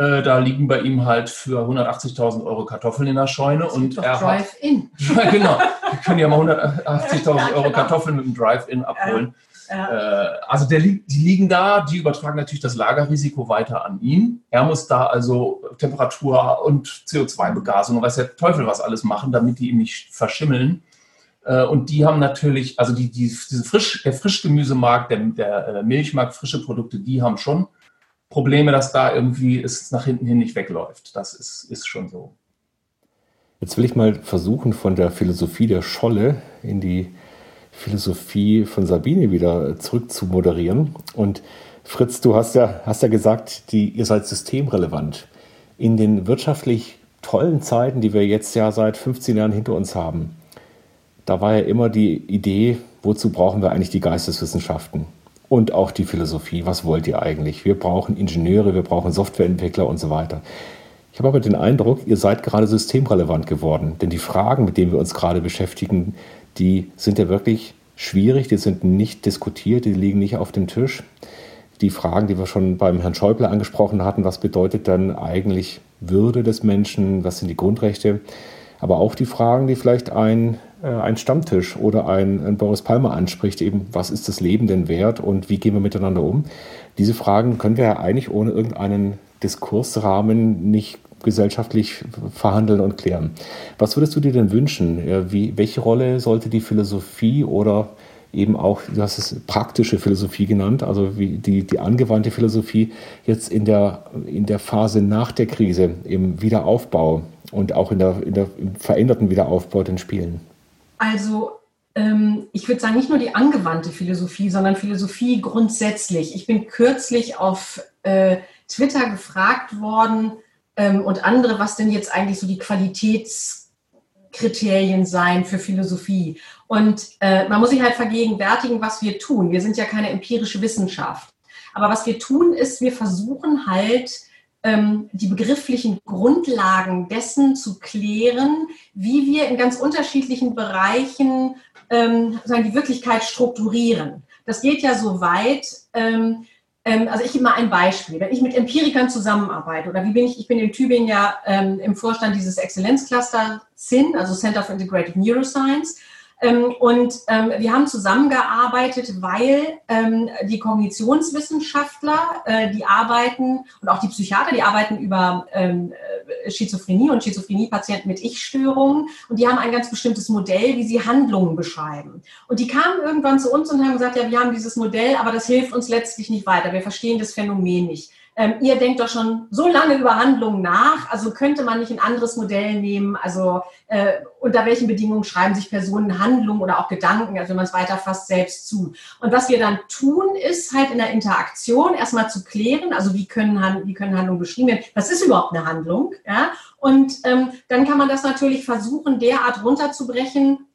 Äh, da liegen bei ihm halt für 180.000 Euro Kartoffeln in der Scheune. Das und er Drive-In. genau, wir können ja mal 180.000 Euro Kartoffeln mit dem Drive-In abholen. Äh, also der, die liegen da, die übertragen natürlich das Lagerrisiko weiter an ihn. Er muss da also Temperatur und CO2-Begasung und weiß der Teufel was alles machen, damit die ihm nicht verschimmeln. Äh, und die haben natürlich, also die, die, diese Frisch, der Frischgemüsemarkt, der, der äh, Milchmarkt, frische Produkte, die haben schon Probleme, dass da irgendwie es nach hinten hin nicht wegläuft. Das ist, ist schon so. Jetzt will ich mal versuchen, von der Philosophie der Scholle in die Philosophie von Sabine wieder zurück zu moderieren. Und Fritz, du hast ja, hast ja gesagt, die, ihr seid systemrelevant. In den wirtschaftlich tollen Zeiten, die wir jetzt ja seit 15 Jahren hinter uns haben, da war ja immer die Idee, wozu brauchen wir eigentlich die Geisteswissenschaften und auch die Philosophie? Was wollt ihr eigentlich? Wir brauchen Ingenieure, wir brauchen Softwareentwickler und so weiter. Ich habe aber den Eindruck, ihr seid gerade systemrelevant geworden, denn die Fragen, mit denen wir uns gerade beschäftigen, die sind ja wirklich schwierig, die sind nicht diskutiert, die liegen nicht auf dem Tisch. Die Fragen, die wir schon beim Herrn Schäuble angesprochen hatten, was bedeutet dann eigentlich Würde des Menschen, was sind die Grundrechte, aber auch die Fragen, die vielleicht ein, äh, ein Stammtisch oder ein, ein Boris Palmer anspricht, eben was ist das Leben denn wert und wie gehen wir miteinander um. Diese Fragen können wir ja eigentlich ohne irgendeinen Diskursrahmen nicht gesellschaftlich verhandeln und klären. Was würdest du dir denn wünschen? Wie, welche Rolle sollte die Philosophie oder eben auch, du hast es praktische Philosophie genannt, also wie die, die angewandte Philosophie jetzt in der, in der Phase nach der Krise, im Wiederaufbau und auch in der, in der im veränderten Wiederaufbau den Spielen? Also ähm, ich würde sagen, nicht nur die angewandte Philosophie, sondern Philosophie grundsätzlich. Ich bin kürzlich auf äh, Twitter gefragt worden und andere, was denn jetzt eigentlich so die Qualitätskriterien seien für Philosophie. Und äh, man muss sich halt vergegenwärtigen, was wir tun. Wir sind ja keine empirische Wissenschaft. Aber was wir tun, ist, wir versuchen halt, ähm, die begrifflichen Grundlagen dessen zu klären, wie wir in ganz unterschiedlichen Bereichen ähm, die Wirklichkeit strukturieren. Das geht ja so weit, ähm, ähm, also ich gebe mal ein Beispiel. Wenn ich mit Empirikern zusammenarbeite, oder wie bin ich, ich bin in Tübingen ja ähm, im Vorstand dieses Exzellenzcluster CIN, also Center for Integrative Neuroscience. Ähm, und ähm, wir haben zusammengearbeitet, weil ähm, die Kognitionswissenschaftler, äh, die arbeiten, und auch die Psychiater, die arbeiten über äh, Schizophrenie und Schizophrenie-Patienten mit Ich-Störungen. Und die haben ein ganz bestimmtes Modell, wie sie Handlungen beschreiben. Und die kamen irgendwann zu uns und haben gesagt, ja, wir haben dieses Modell, aber das hilft uns letztlich nicht weiter. Wir verstehen das Phänomen nicht ähm, ihr denkt doch schon so lange über Handlungen nach, also könnte man nicht ein anderes Modell nehmen, also äh, unter welchen Bedingungen schreiben sich Personen Handlungen oder auch Gedanken, also wenn man es weiterfasst, selbst zu. Und was wir dann tun, ist halt in der Interaktion erstmal zu klären, also wie können, wie können Handlungen beschrieben werden, was ist überhaupt eine Handlung, ja? und ähm, dann kann man das natürlich versuchen, derart runterzubrechen,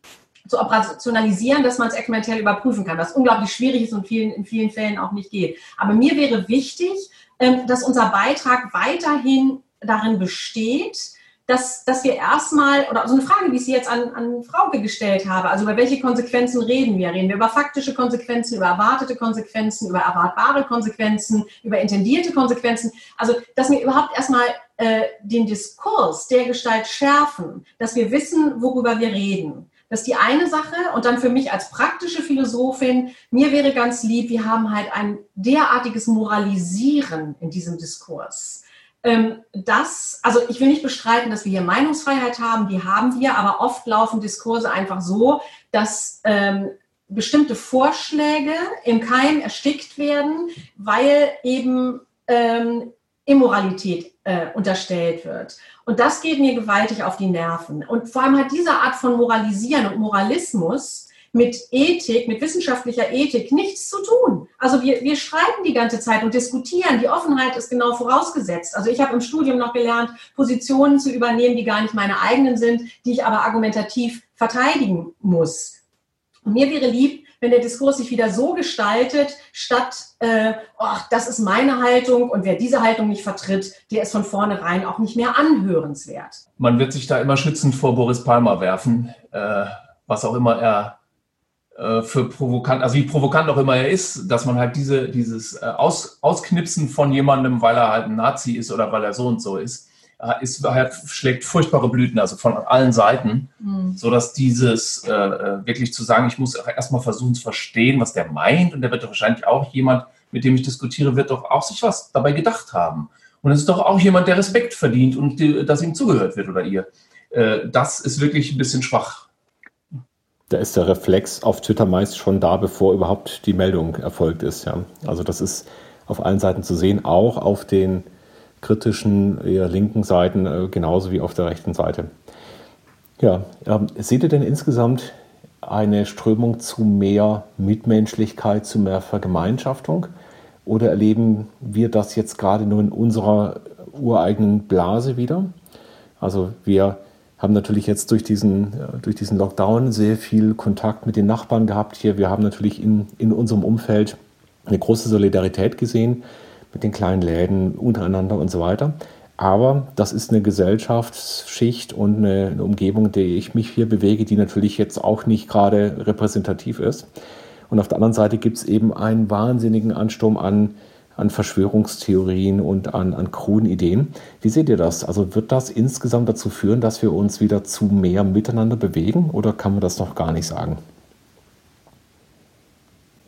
zu operationalisieren, dass man es experimentell überprüfen kann, was unglaublich schwierig ist und vielen, in vielen Fällen auch nicht geht. Aber mir wäre wichtig, dass unser Beitrag weiterhin darin besteht, dass, dass wir erstmal, oder so eine Frage, wie ich sie jetzt an, an Frauke gestellt habe, also über welche Konsequenzen reden wir? Reden wir über faktische Konsequenzen, über erwartete Konsequenzen, über erwartbare Konsequenzen, über intendierte Konsequenzen? Also, dass wir überhaupt erstmal äh, den Diskurs der Gestalt schärfen, dass wir wissen, worüber wir reden. Das ist die eine Sache. Und dann für mich als praktische Philosophin, mir wäre ganz lieb, wir haben halt ein derartiges Moralisieren in diesem Diskurs. Ähm, das, also ich will nicht bestreiten, dass wir hier Meinungsfreiheit haben, die haben wir, aber oft laufen Diskurse einfach so, dass ähm, bestimmte Vorschläge im Keim erstickt werden, weil eben ähm, Immoralität äh, unterstellt wird. Und das geht mir gewaltig auf die Nerven. Und vor allem hat diese Art von Moralisieren und Moralismus mit Ethik, mit wissenschaftlicher Ethik nichts zu tun. Also wir, wir schreiben die ganze Zeit und diskutieren. Die Offenheit ist genau vorausgesetzt. Also ich habe im Studium noch gelernt, Positionen zu übernehmen, die gar nicht meine eigenen sind, die ich aber argumentativ verteidigen muss. Und mir wäre lieb, wenn der Diskurs sich wieder so gestaltet, statt, äh, oh, das ist meine Haltung und wer diese Haltung nicht vertritt, der ist von vornherein auch nicht mehr anhörenswert. Man wird sich da immer schützend vor Boris Palmer werfen, äh, was auch immer er äh, für provokant, also wie provokant auch immer er ist, dass man halt diese, dieses äh, Aus, Ausknipsen von jemandem, weil er halt ein Nazi ist oder weil er so und so ist, ist, halt, schlägt furchtbare Blüten, also von allen Seiten, mhm. so dass dieses äh, wirklich zu sagen, ich muss erstmal versuchen zu verstehen, was der meint und der wird doch wahrscheinlich auch jemand, mit dem ich diskutiere, wird doch auch sich was dabei gedacht haben. Und es ist doch auch jemand, der Respekt verdient und die, dass ihm zugehört wird oder ihr. Äh, das ist wirklich ein bisschen schwach da ist der Reflex auf Twitter meist schon da, bevor überhaupt die Meldung erfolgt ist. Ja. Also das ist auf allen Seiten zu sehen, auch auf den kritischen, eher linken Seiten, äh, genauso wie auf der rechten Seite. Ja, ähm, seht ihr denn insgesamt eine Strömung zu mehr Mitmenschlichkeit, zu mehr Vergemeinschaftung? Oder erleben wir das jetzt gerade nur in unserer ureigenen Blase wieder? Also wir haben natürlich jetzt durch diesen, äh, durch diesen Lockdown sehr viel Kontakt mit den Nachbarn gehabt hier. Wir haben natürlich in, in unserem Umfeld eine große Solidarität gesehen mit den kleinen Läden untereinander und so weiter. Aber das ist eine Gesellschaftsschicht und eine, eine Umgebung, in der ich mich hier bewege, die natürlich jetzt auch nicht gerade repräsentativ ist. Und auf der anderen Seite gibt es eben einen wahnsinnigen Ansturm an an Verschwörungstheorien und an, an kruden Ideen. Wie seht ihr das? Also wird das insgesamt dazu führen, dass wir uns wieder zu mehr miteinander bewegen oder kann man das noch gar nicht sagen?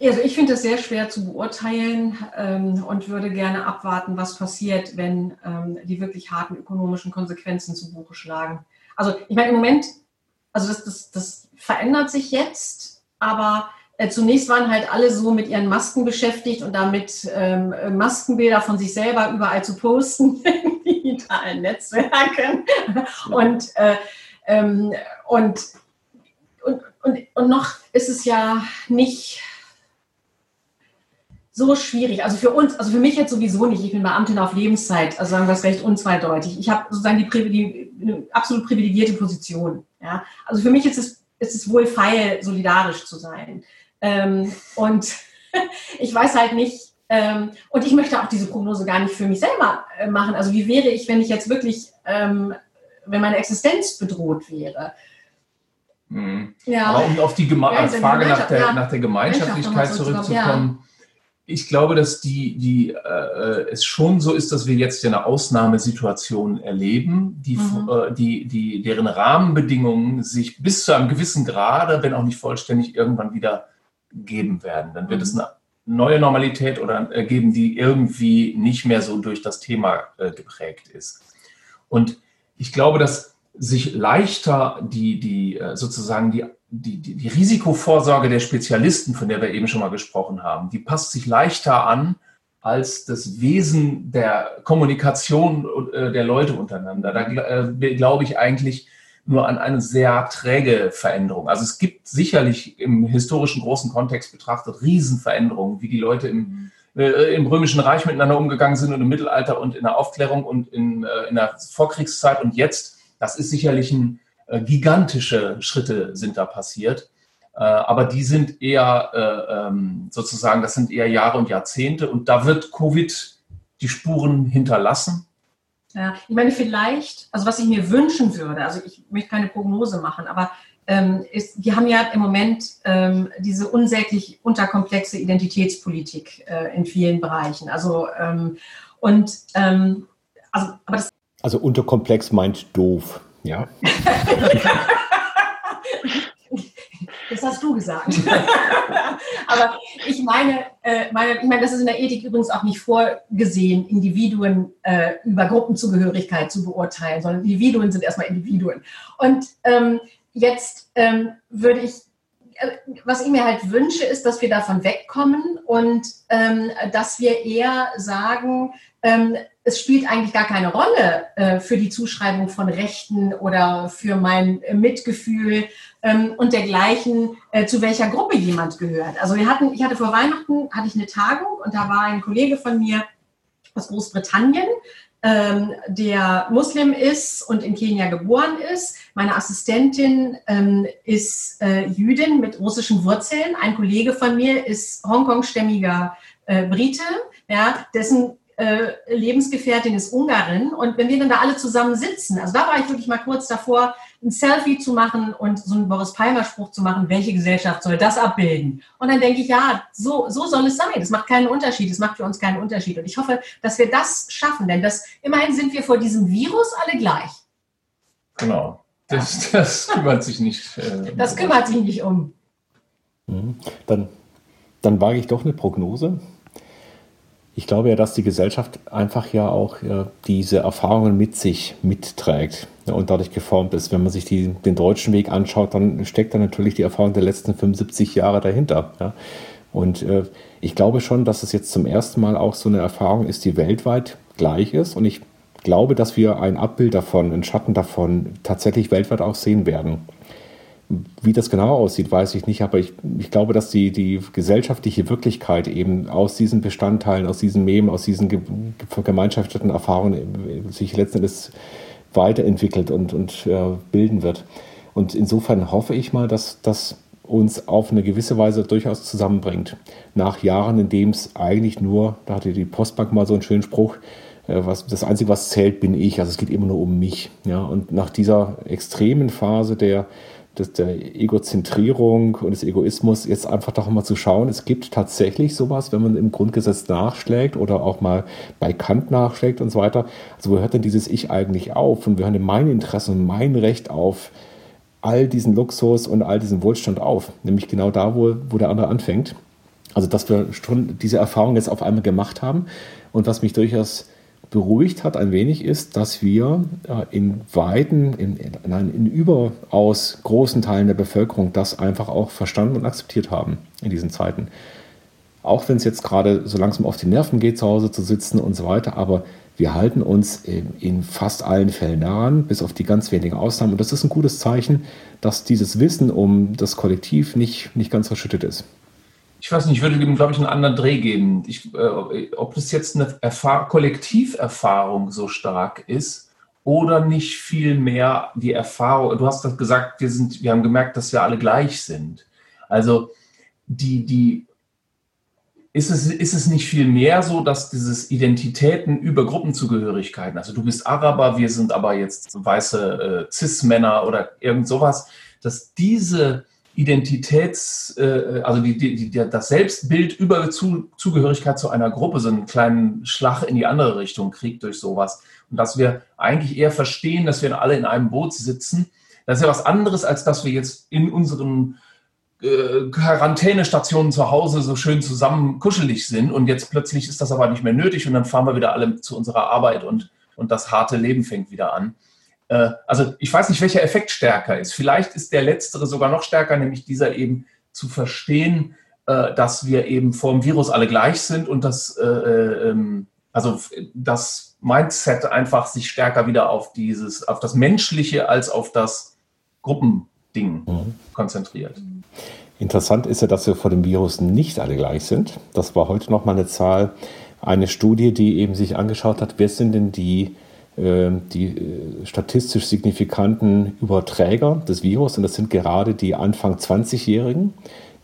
Also ich finde es sehr schwer zu beurteilen ähm, und würde gerne abwarten, was passiert, wenn ähm, die wirklich harten ökonomischen Konsequenzen zu Buche schlagen. Also ich meine, im Moment, also das, das, das verändert sich jetzt, aber äh, zunächst waren halt alle so mit ihren Masken beschäftigt und damit ähm, Maskenbilder von sich selber überall zu posten in digitalen Netzwerken. Und, äh, ähm, und, und, und, und noch ist es ja nicht so schwierig. Also für uns, also für mich jetzt sowieso nicht. Ich bin Beamtin auf Lebenszeit, also sagen wir es recht unzweideutig. Ich habe sozusagen die, die eine absolut privilegierte Position. Ja? Also für mich ist es, ist es wohl feil, solidarisch zu sein. Ähm, und ich weiß halt nicht, ähm, und ich möchte auch diese Prognose gar nicht für mich selber äh, machen. Also wie wäre ich, wenn ich jetzt wirklich, ähm, wenn meine Existenz bedroht wäre? Mhm. Ja. Aber um auf die Geme ja, Frage nach der, ja. nach der Gemeinschaftlichkeit zurückzukommen, ich glaube, dass die, die, äh, es schon so ist, dass wir jetzt eine Ausnahmesituation erleben, die, mhm. äh, die, die, deren Rahmenbedingungen sich bis zu einem gewissen Grade, wenn auch nicht vollständig, irgendwann wieder geben werden. Dann wird mhm. es eine neue Normalität oder äh, geben, die irgendwie nicht mehr so durch das Thema äh, geprägt ist. Und ich glaube, dass sich leichter die, die äh, sozusagen die, die, die, die Risikovorsorge der Spezialisten, von der wir eben schon mal gesprochen haben, die passt sich leichter an als das Wesen der Kommunikation der Leute untereinander. Da glaube ich eigentlich, nur an eine sehr träge Veränderung. Also es gibt sicherlich im historischen großen Kontext betrachtet Riesenveränderungen, wie die Leute im, äh, im Römischen Reich miteinander umgegangen sind und im Mittelalter und in der Aufklärung und in, äh, in der Vorkriegszeit und jetzt. Das ist sicherlich ein äh, gigantische Schritte sind da passiert. Äh, aber die sind eher äh, ähm, sozusagen, das sind eher Jahre und Jahrzehnte und da wird Covid die Spuren hinterlassen. Ja, ich meine, vielleicht, also was ich mir wünschen würde, also ich möchte keine Prognose machen, aber ähm, ist, wir haben ja im Moment ähm, diese unsäglich unterkomplexe Identitätspolitik äh, in vielen Bereichen. Also ähm, und ähm, also, aber das also unterkomplex meint doof, ja. Das hast du gesagt. Aber ich meine, äh, meine, ich meine, das ist in der Ethik übrigens auch nicht vorgesehen, Individuen äh, über Gruppenzugehörigkeit zu beurteilen, sondern Individuen sind erstmal Individuen. Und ähm, jetzt ähm, würde ich, äh, was ich mir halt wünsche, ist, dass wir davon wegkommen und ähm, dass wir eher sagen, es spielt eigentlich gar keine Rolle äh, für die Zuschreibung von Rechten oder für mein Mitgefühl ähm, und dergleichen, äh, zu welcher Gruppe jemand gehört. Also wir hatten, ich hatte vor Weihnachten hatte ich eine Tagung und da war ein Kollege von mir aus Großbritannien, ähm, der Muslim ist und in Kenia geboren ist. Meine Assistentin ähm, ist äh, Jüdin mit russischen Wurzeln. Ein Kollege von mir ist Hongkong-stämmiger äh, Brite, ja, dessen äh, Lebensgefährtin ist Ungarin. Und wenn wir dann da alle zusammen sitzen, also da war ich wirklich mal kurz davor, ein Selfie zu machen und so einen Boris Palmer-Spruch zu machen, welche Gesellschaft soll das abbilden? Und dann denke ich, ja, so, so soll es sein. Es macht keinen Unterschied. Es macht für uns keinen Unterschied. Und ich hoffe, dass wir das schaffen, denn das, immerhin sind wir vor diesem Virus alle gleich. Genau. Das, das kümmert sich nicht. Äh, das kümmert sich nicht um. Mhm. Dann, dann wage ich doch eine Prognose. Ich glaube ja, dass die Gesellschaft einfach ja auch äh, diese Erfahrungen mit sich mitträgt ja, und dadurch geformt ist. Wenn man sich die, den deutschen Weg anschaut, dann steckt da natürlich die Erfahrung der letzten 75 Jahre dahinter. Ja. Und äh, ich glaube schon, dass es jetzt zum ersten Mal auch so eine Erfahrung ist, die weltweit gleich ist. Und ich glaube, dass wir ein Abbild davon, einen Schatten davon tatsächlich weltweit auch sehen werden. Wie das genau aussieht, weiß ich nicht, aber ich, ich glaube, dass die, die gesellschaftliche Wirklichkeit eben aus diesen Bestandteilen, aus diesen Memen, aus diesen ge gemeinschaftlichen Erfahrungen sich letztendlich weiterentwickelt und, und äh, bilden wird. Und insofern hoffe ich mal, dass das uns auf eine gewisse Weise durchaus zusammenbringt. Nach Jahren, in dem es eigentlich nur, da hatte die Postbank mal so einen schönen Spruch, äh, was, das Einzige, was zählt, bin ich. Also es geht immer nur um mich. Ja? Und nach dieser extremen Phase der des, der Egozentrierung und des Egoismus jetzt einfach doch mal zu schauen, es gibt tatsächlich sowas, wenn man im Grundgesetz nachschlägt oder auch mal bei Kant nachschlägt und so weiter. Also wo hört denn dieses Ich eigentlich auf und wo hören denn meine Interessen und mein Recht auf all diesen Luxus und all diesen Wohlstand auf? Nämlich genau da, wo, wo der andere anfängt. Also dass wir schon diese Erfahrung jetzt auf einmal gemacht haben und was mich durchaus beruhigt hat ein wenig, ist, dass wir äh, in weiten, in, in, in, überaus großen Teilen der Bevölkerung das einfach auch verstanden und akzeptiert haben in diesen Zeiten. Auch wenn es jetzt gerade so langsam auf die Nerven geht, zu Hause zu sitzen und so weiter, aber wir halten uns in, in fast allen Fällen daran, bis auf die ganz wenigen Ausnahmen. Und das ist ein gutes Zeichen, dass dieses Wissen um das Kollektiv nicht, nicht ganz verschüttet ist ich weiß nicht, ich würde ihm, glaube ich, einen anderen Dreh geben. Ich, äh, ob das jetzt eine Erfahr Kollektiverfahrung so stark ist oder nicht viel mehr die Erfahrung. Du hast das gesagt, wir, sind, wir haben gemerkt, dass wir alle gleich sind. Also die, die, ist es, ist es nicht viel mehr so, dass dieses Identitäten über Gruppenzugehörigkeiten, also du bist Araber, wir sind aber jetzt weiße äh, Cis-Männer oder irgend sowas, dass diese Identitäts, äh, also die, die, die, das Selbstbild über zu, Zugehörigkeit zu einer Gruppe so einen kleinen Schlag in die andere Richtung kriegt durch sowas. Und dass wir eigentlich eher verstehen, dass wir alle in einem Boot sitzen. Das ist ja was anderes, als dass wir jetzt in unseren äh, Quarantänestationen zu Hause so schön zusammen kuschelig sind und jetzt plötzlich ist das aber nicht mehr nötig und dann fahren wir wieder alle zu unserer Arbeit und, und das harte Leben fängt wieder an. Äh, also ich weiß nicht, welcher Effekt stärker ist. Vielleicht ist der letztere sogar noch stärker, nämlich dieser eben zu verstehen, äh, dass wir eben vor dem Virus alle gleich sind und dass äh, ähm, also das Mindset einfach sich stärker wieder auf dieses, auf das Menschliche als auf das Gruppending mhm. konzentriert. Interessant ist ja, dass wir vor dem Virus nicht alle gleich sind. Das war heute noch mal eine Zahl, eine Studie, die eben sich angeschaut hat, wer sind denn die die äh, statistisch signifikanten Überträger des Virus und das sind gerade die Anfang 20-Jährigen,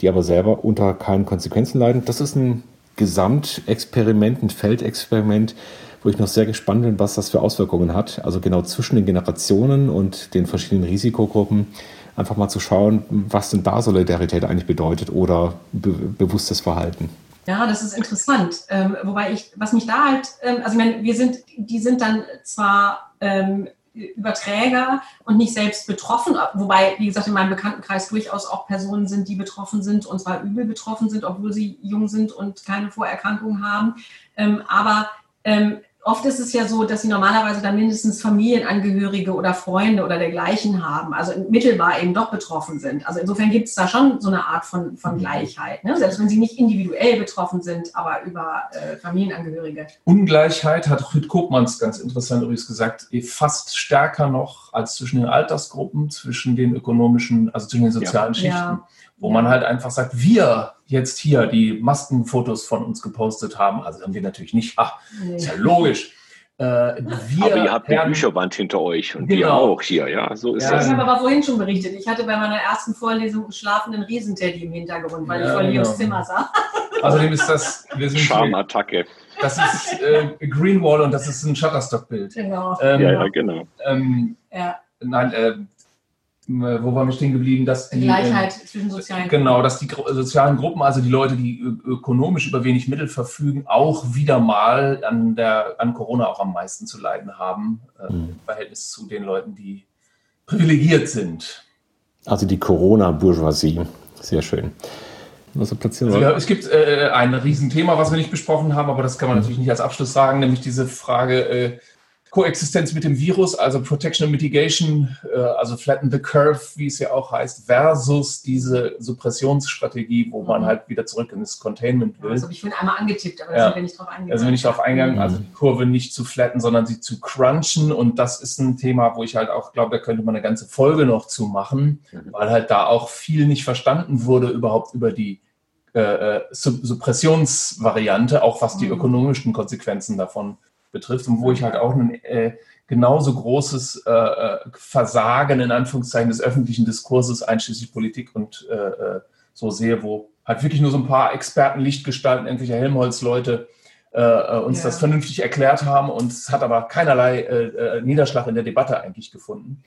die aber selber unter keinen Konsequenzen leiden. Das ist ein Gesamtexperiment, ein Feldexperiment, wo ich noch sehr gespannt bin, was das für Auswirkungen hat. Also genau zwischen den Generationen und den verschiedenen Risikogruppen einfach mal zu schauen, was denn da Solidarität eigentlich bedeutet oder be bewusstes Verhalten. Ja, das ist interessant. Ähm, wobei ich, was mich da halt, ähm, also ich meine, wir sind, die sind dann zwar ähm, Überträger und nicht selbst betroffen, wobei, wie gesagt, in meinem Bekanntenkreis durchaus auch Personen sind, die betroffen sind und zwar übel betroffen sind, obwohl sie jung sind und keine Vorerkrankungen haben. Ähm, aber ähm, oft ist es ja so, dass sie normalerweise dann mindestens Familienangehörige oder Freunde oder dergleichen haben, also mittelbar eben doch betroffen sind. Also insofern gibt es da schon so eine Art von, von Gleichheit, ne? selbst wenn sie nicht individuell betroffen sind, aber über äh, Familienangehörige. Ungleichheit hat Rüd Kopmanns ganz interessant übrigens gesagt, eh fast stärker noch als zwischen den Altersgruppen, zwischen den ökonomischen, also zwischen den sozialen ja. Schichten. Ja wo man halt einfach sagt, wir jetzt hier die Maskenfotos von uns gepostet haben, also haben wir natürlich nicht, ach, nee. ist ja logisch. Äh, wir aber ihr habt eine Bücherwand hinter euch und genau. wir auch hier, ja, so ist ja, das. Ich habe aber vorhin schon berichtet, ich hatte bei meiner ersten Vorlesung einen schlafenden Riesenteddy im Hintergrund, weil ja, ich vor Leos genau. Zimmer sah. Außerdem ist das, wir sind Charmattacke. Das ist äh, Greenwall und das ist ein Shutterstock-Bild. Genau. Ähm, ja, ja, genau. Ähm, ja. Nein, äh, wo waren wir stehen geblieben, dass die Gleichheit äh, zwischen sozialen Genau, dass die sozialen Gruppen, also die Leute, die ökonomisch über wenig Mittel verfügen, auch wieder mal an der an Corona auch am meisten zu leiden haben äh, mhm. im Verhältnis zu den Leuten, die privilegiert sind. Also die Corona-Bourgeoisie, sehr schön. Also ja, es gibt äh, ein Riesenthema, was wir nicht besprochen haben, aber das kann man mhm. natürlich nicht als Abschluss sagen, nämlich diese Frage, äh, Koexistenz mit dem Virus, also Protection and Mitigation, äh, also Flatten the Curve, wie es ja auch heißt, versus diese Suppressionsstrategie, wo man mhm. halt wieder zurück in das Containment will. Das habe ich vorhin einmal angetippt, aber ja. da sind wir nicht drauf eingegangen. Also bin ich darauf eingegangen, also die Kurve nicht zu flatten, sondern sie zu crunchen und das ist ein Thema, wo ich halt auch glaube, da könnte man eine ganze Folge noch zu machen, mhm. weil halt da auch viel nicht verstanden wurde überhaupt über die äh, äh Suppressionsvariante, auch was die mhm. ökonomischen Konsequenzen davon betrifft und wo ich halt auch ein äh, genauso großes äh, äh, Versagen in Anführungszeichen des öffentlichen Diskurses, einschließlich Politik und äh, äh, so sehe, wo halt wirklich nur so ein paar Experten, Lichtgestalten, irgendwelche Helmholtz-Leute äh, uns ja. das vernünftig erklärt haben und es hat aber keinerlei Niederschlag in der Debatte eigentlich gefunden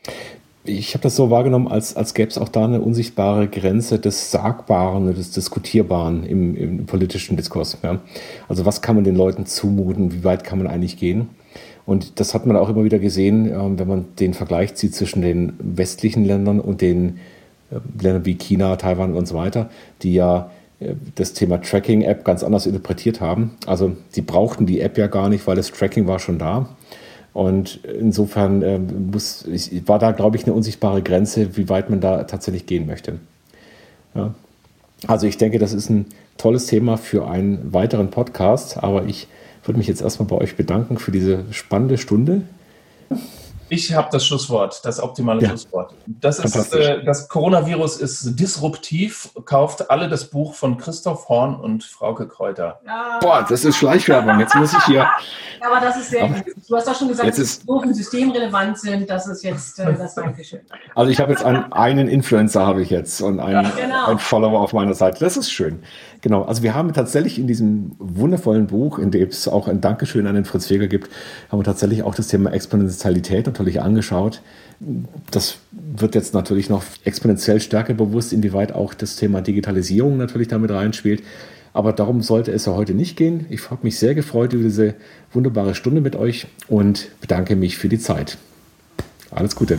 ich habe das so wahrgenommen, als, als gäbe es auch da eine unsichtbare Grenze des Sagbaren, des Diskutierbaren im, im politischen Diskurs. Ja. Also was kann man den Leuten zumuten, wie weit kann man eigentlich gehen? Und das hat man auch immer wieder gesehen, ähm, wenn man den Vergleich zieht zwischen den westlichen Ländern und den äh, Ländern wie China, Taiwan und so weiter, die ja äh, das Thema Tracking-App ganz anders interpretiert haben. Also sie brauchten die App ja gar nicht, weil das Tracking war schon da. Und insofern äh, muss, ich, war da, glaube ich, eine unsichtbare Grenze, wie weit man da tatsächlich gehen möchte. Ja. Also ich denke, das ist ein tolles Thema für einen weiteren Podcast, aber ich würde mich jetzt erstmal bei euch bedanken für diese spannende Stunde. Ich habe das Schlusswort, das optimale ja. Schlusswort. Das, ist, äh, das Coronavirus ist disruptiv. Kauft alle das Buch von Christoph Horn und Frauke Kräuter. Ja. Boah, das ist Schleichwerbung. Jetzt muss ich hier. Aber das ist sehr gut. Du hast doch schon gesagt, dass Dofen systemrelevant sind. Das ist jetzt äh, das Dankeschön. Also ich habe jetzt einen, einen Influencer habe ich jetzt und einen, ja, genau. einen Follower auf meiner Seite. Das ist schön. Genau, also wir haben tatsächlich in diesem wundervollen Buch, in dem es auch ein Dankeschön an den Fritz Weger gibt, haben wir tatsächlich auch das Thema Exponentialität natürlich angeschaut. Das wird jetzt natürlich noch exponentiell stärker bewusst, inwieweit auch das Thema Digitalisierung natürlich damit reinspielt. Aber darum sollte es ja heute nicht gehen. Ich habe mich sehr gefreut über diese wunderbare Stunde mit euch und bedanke mich für die Zeit. Alles Gute.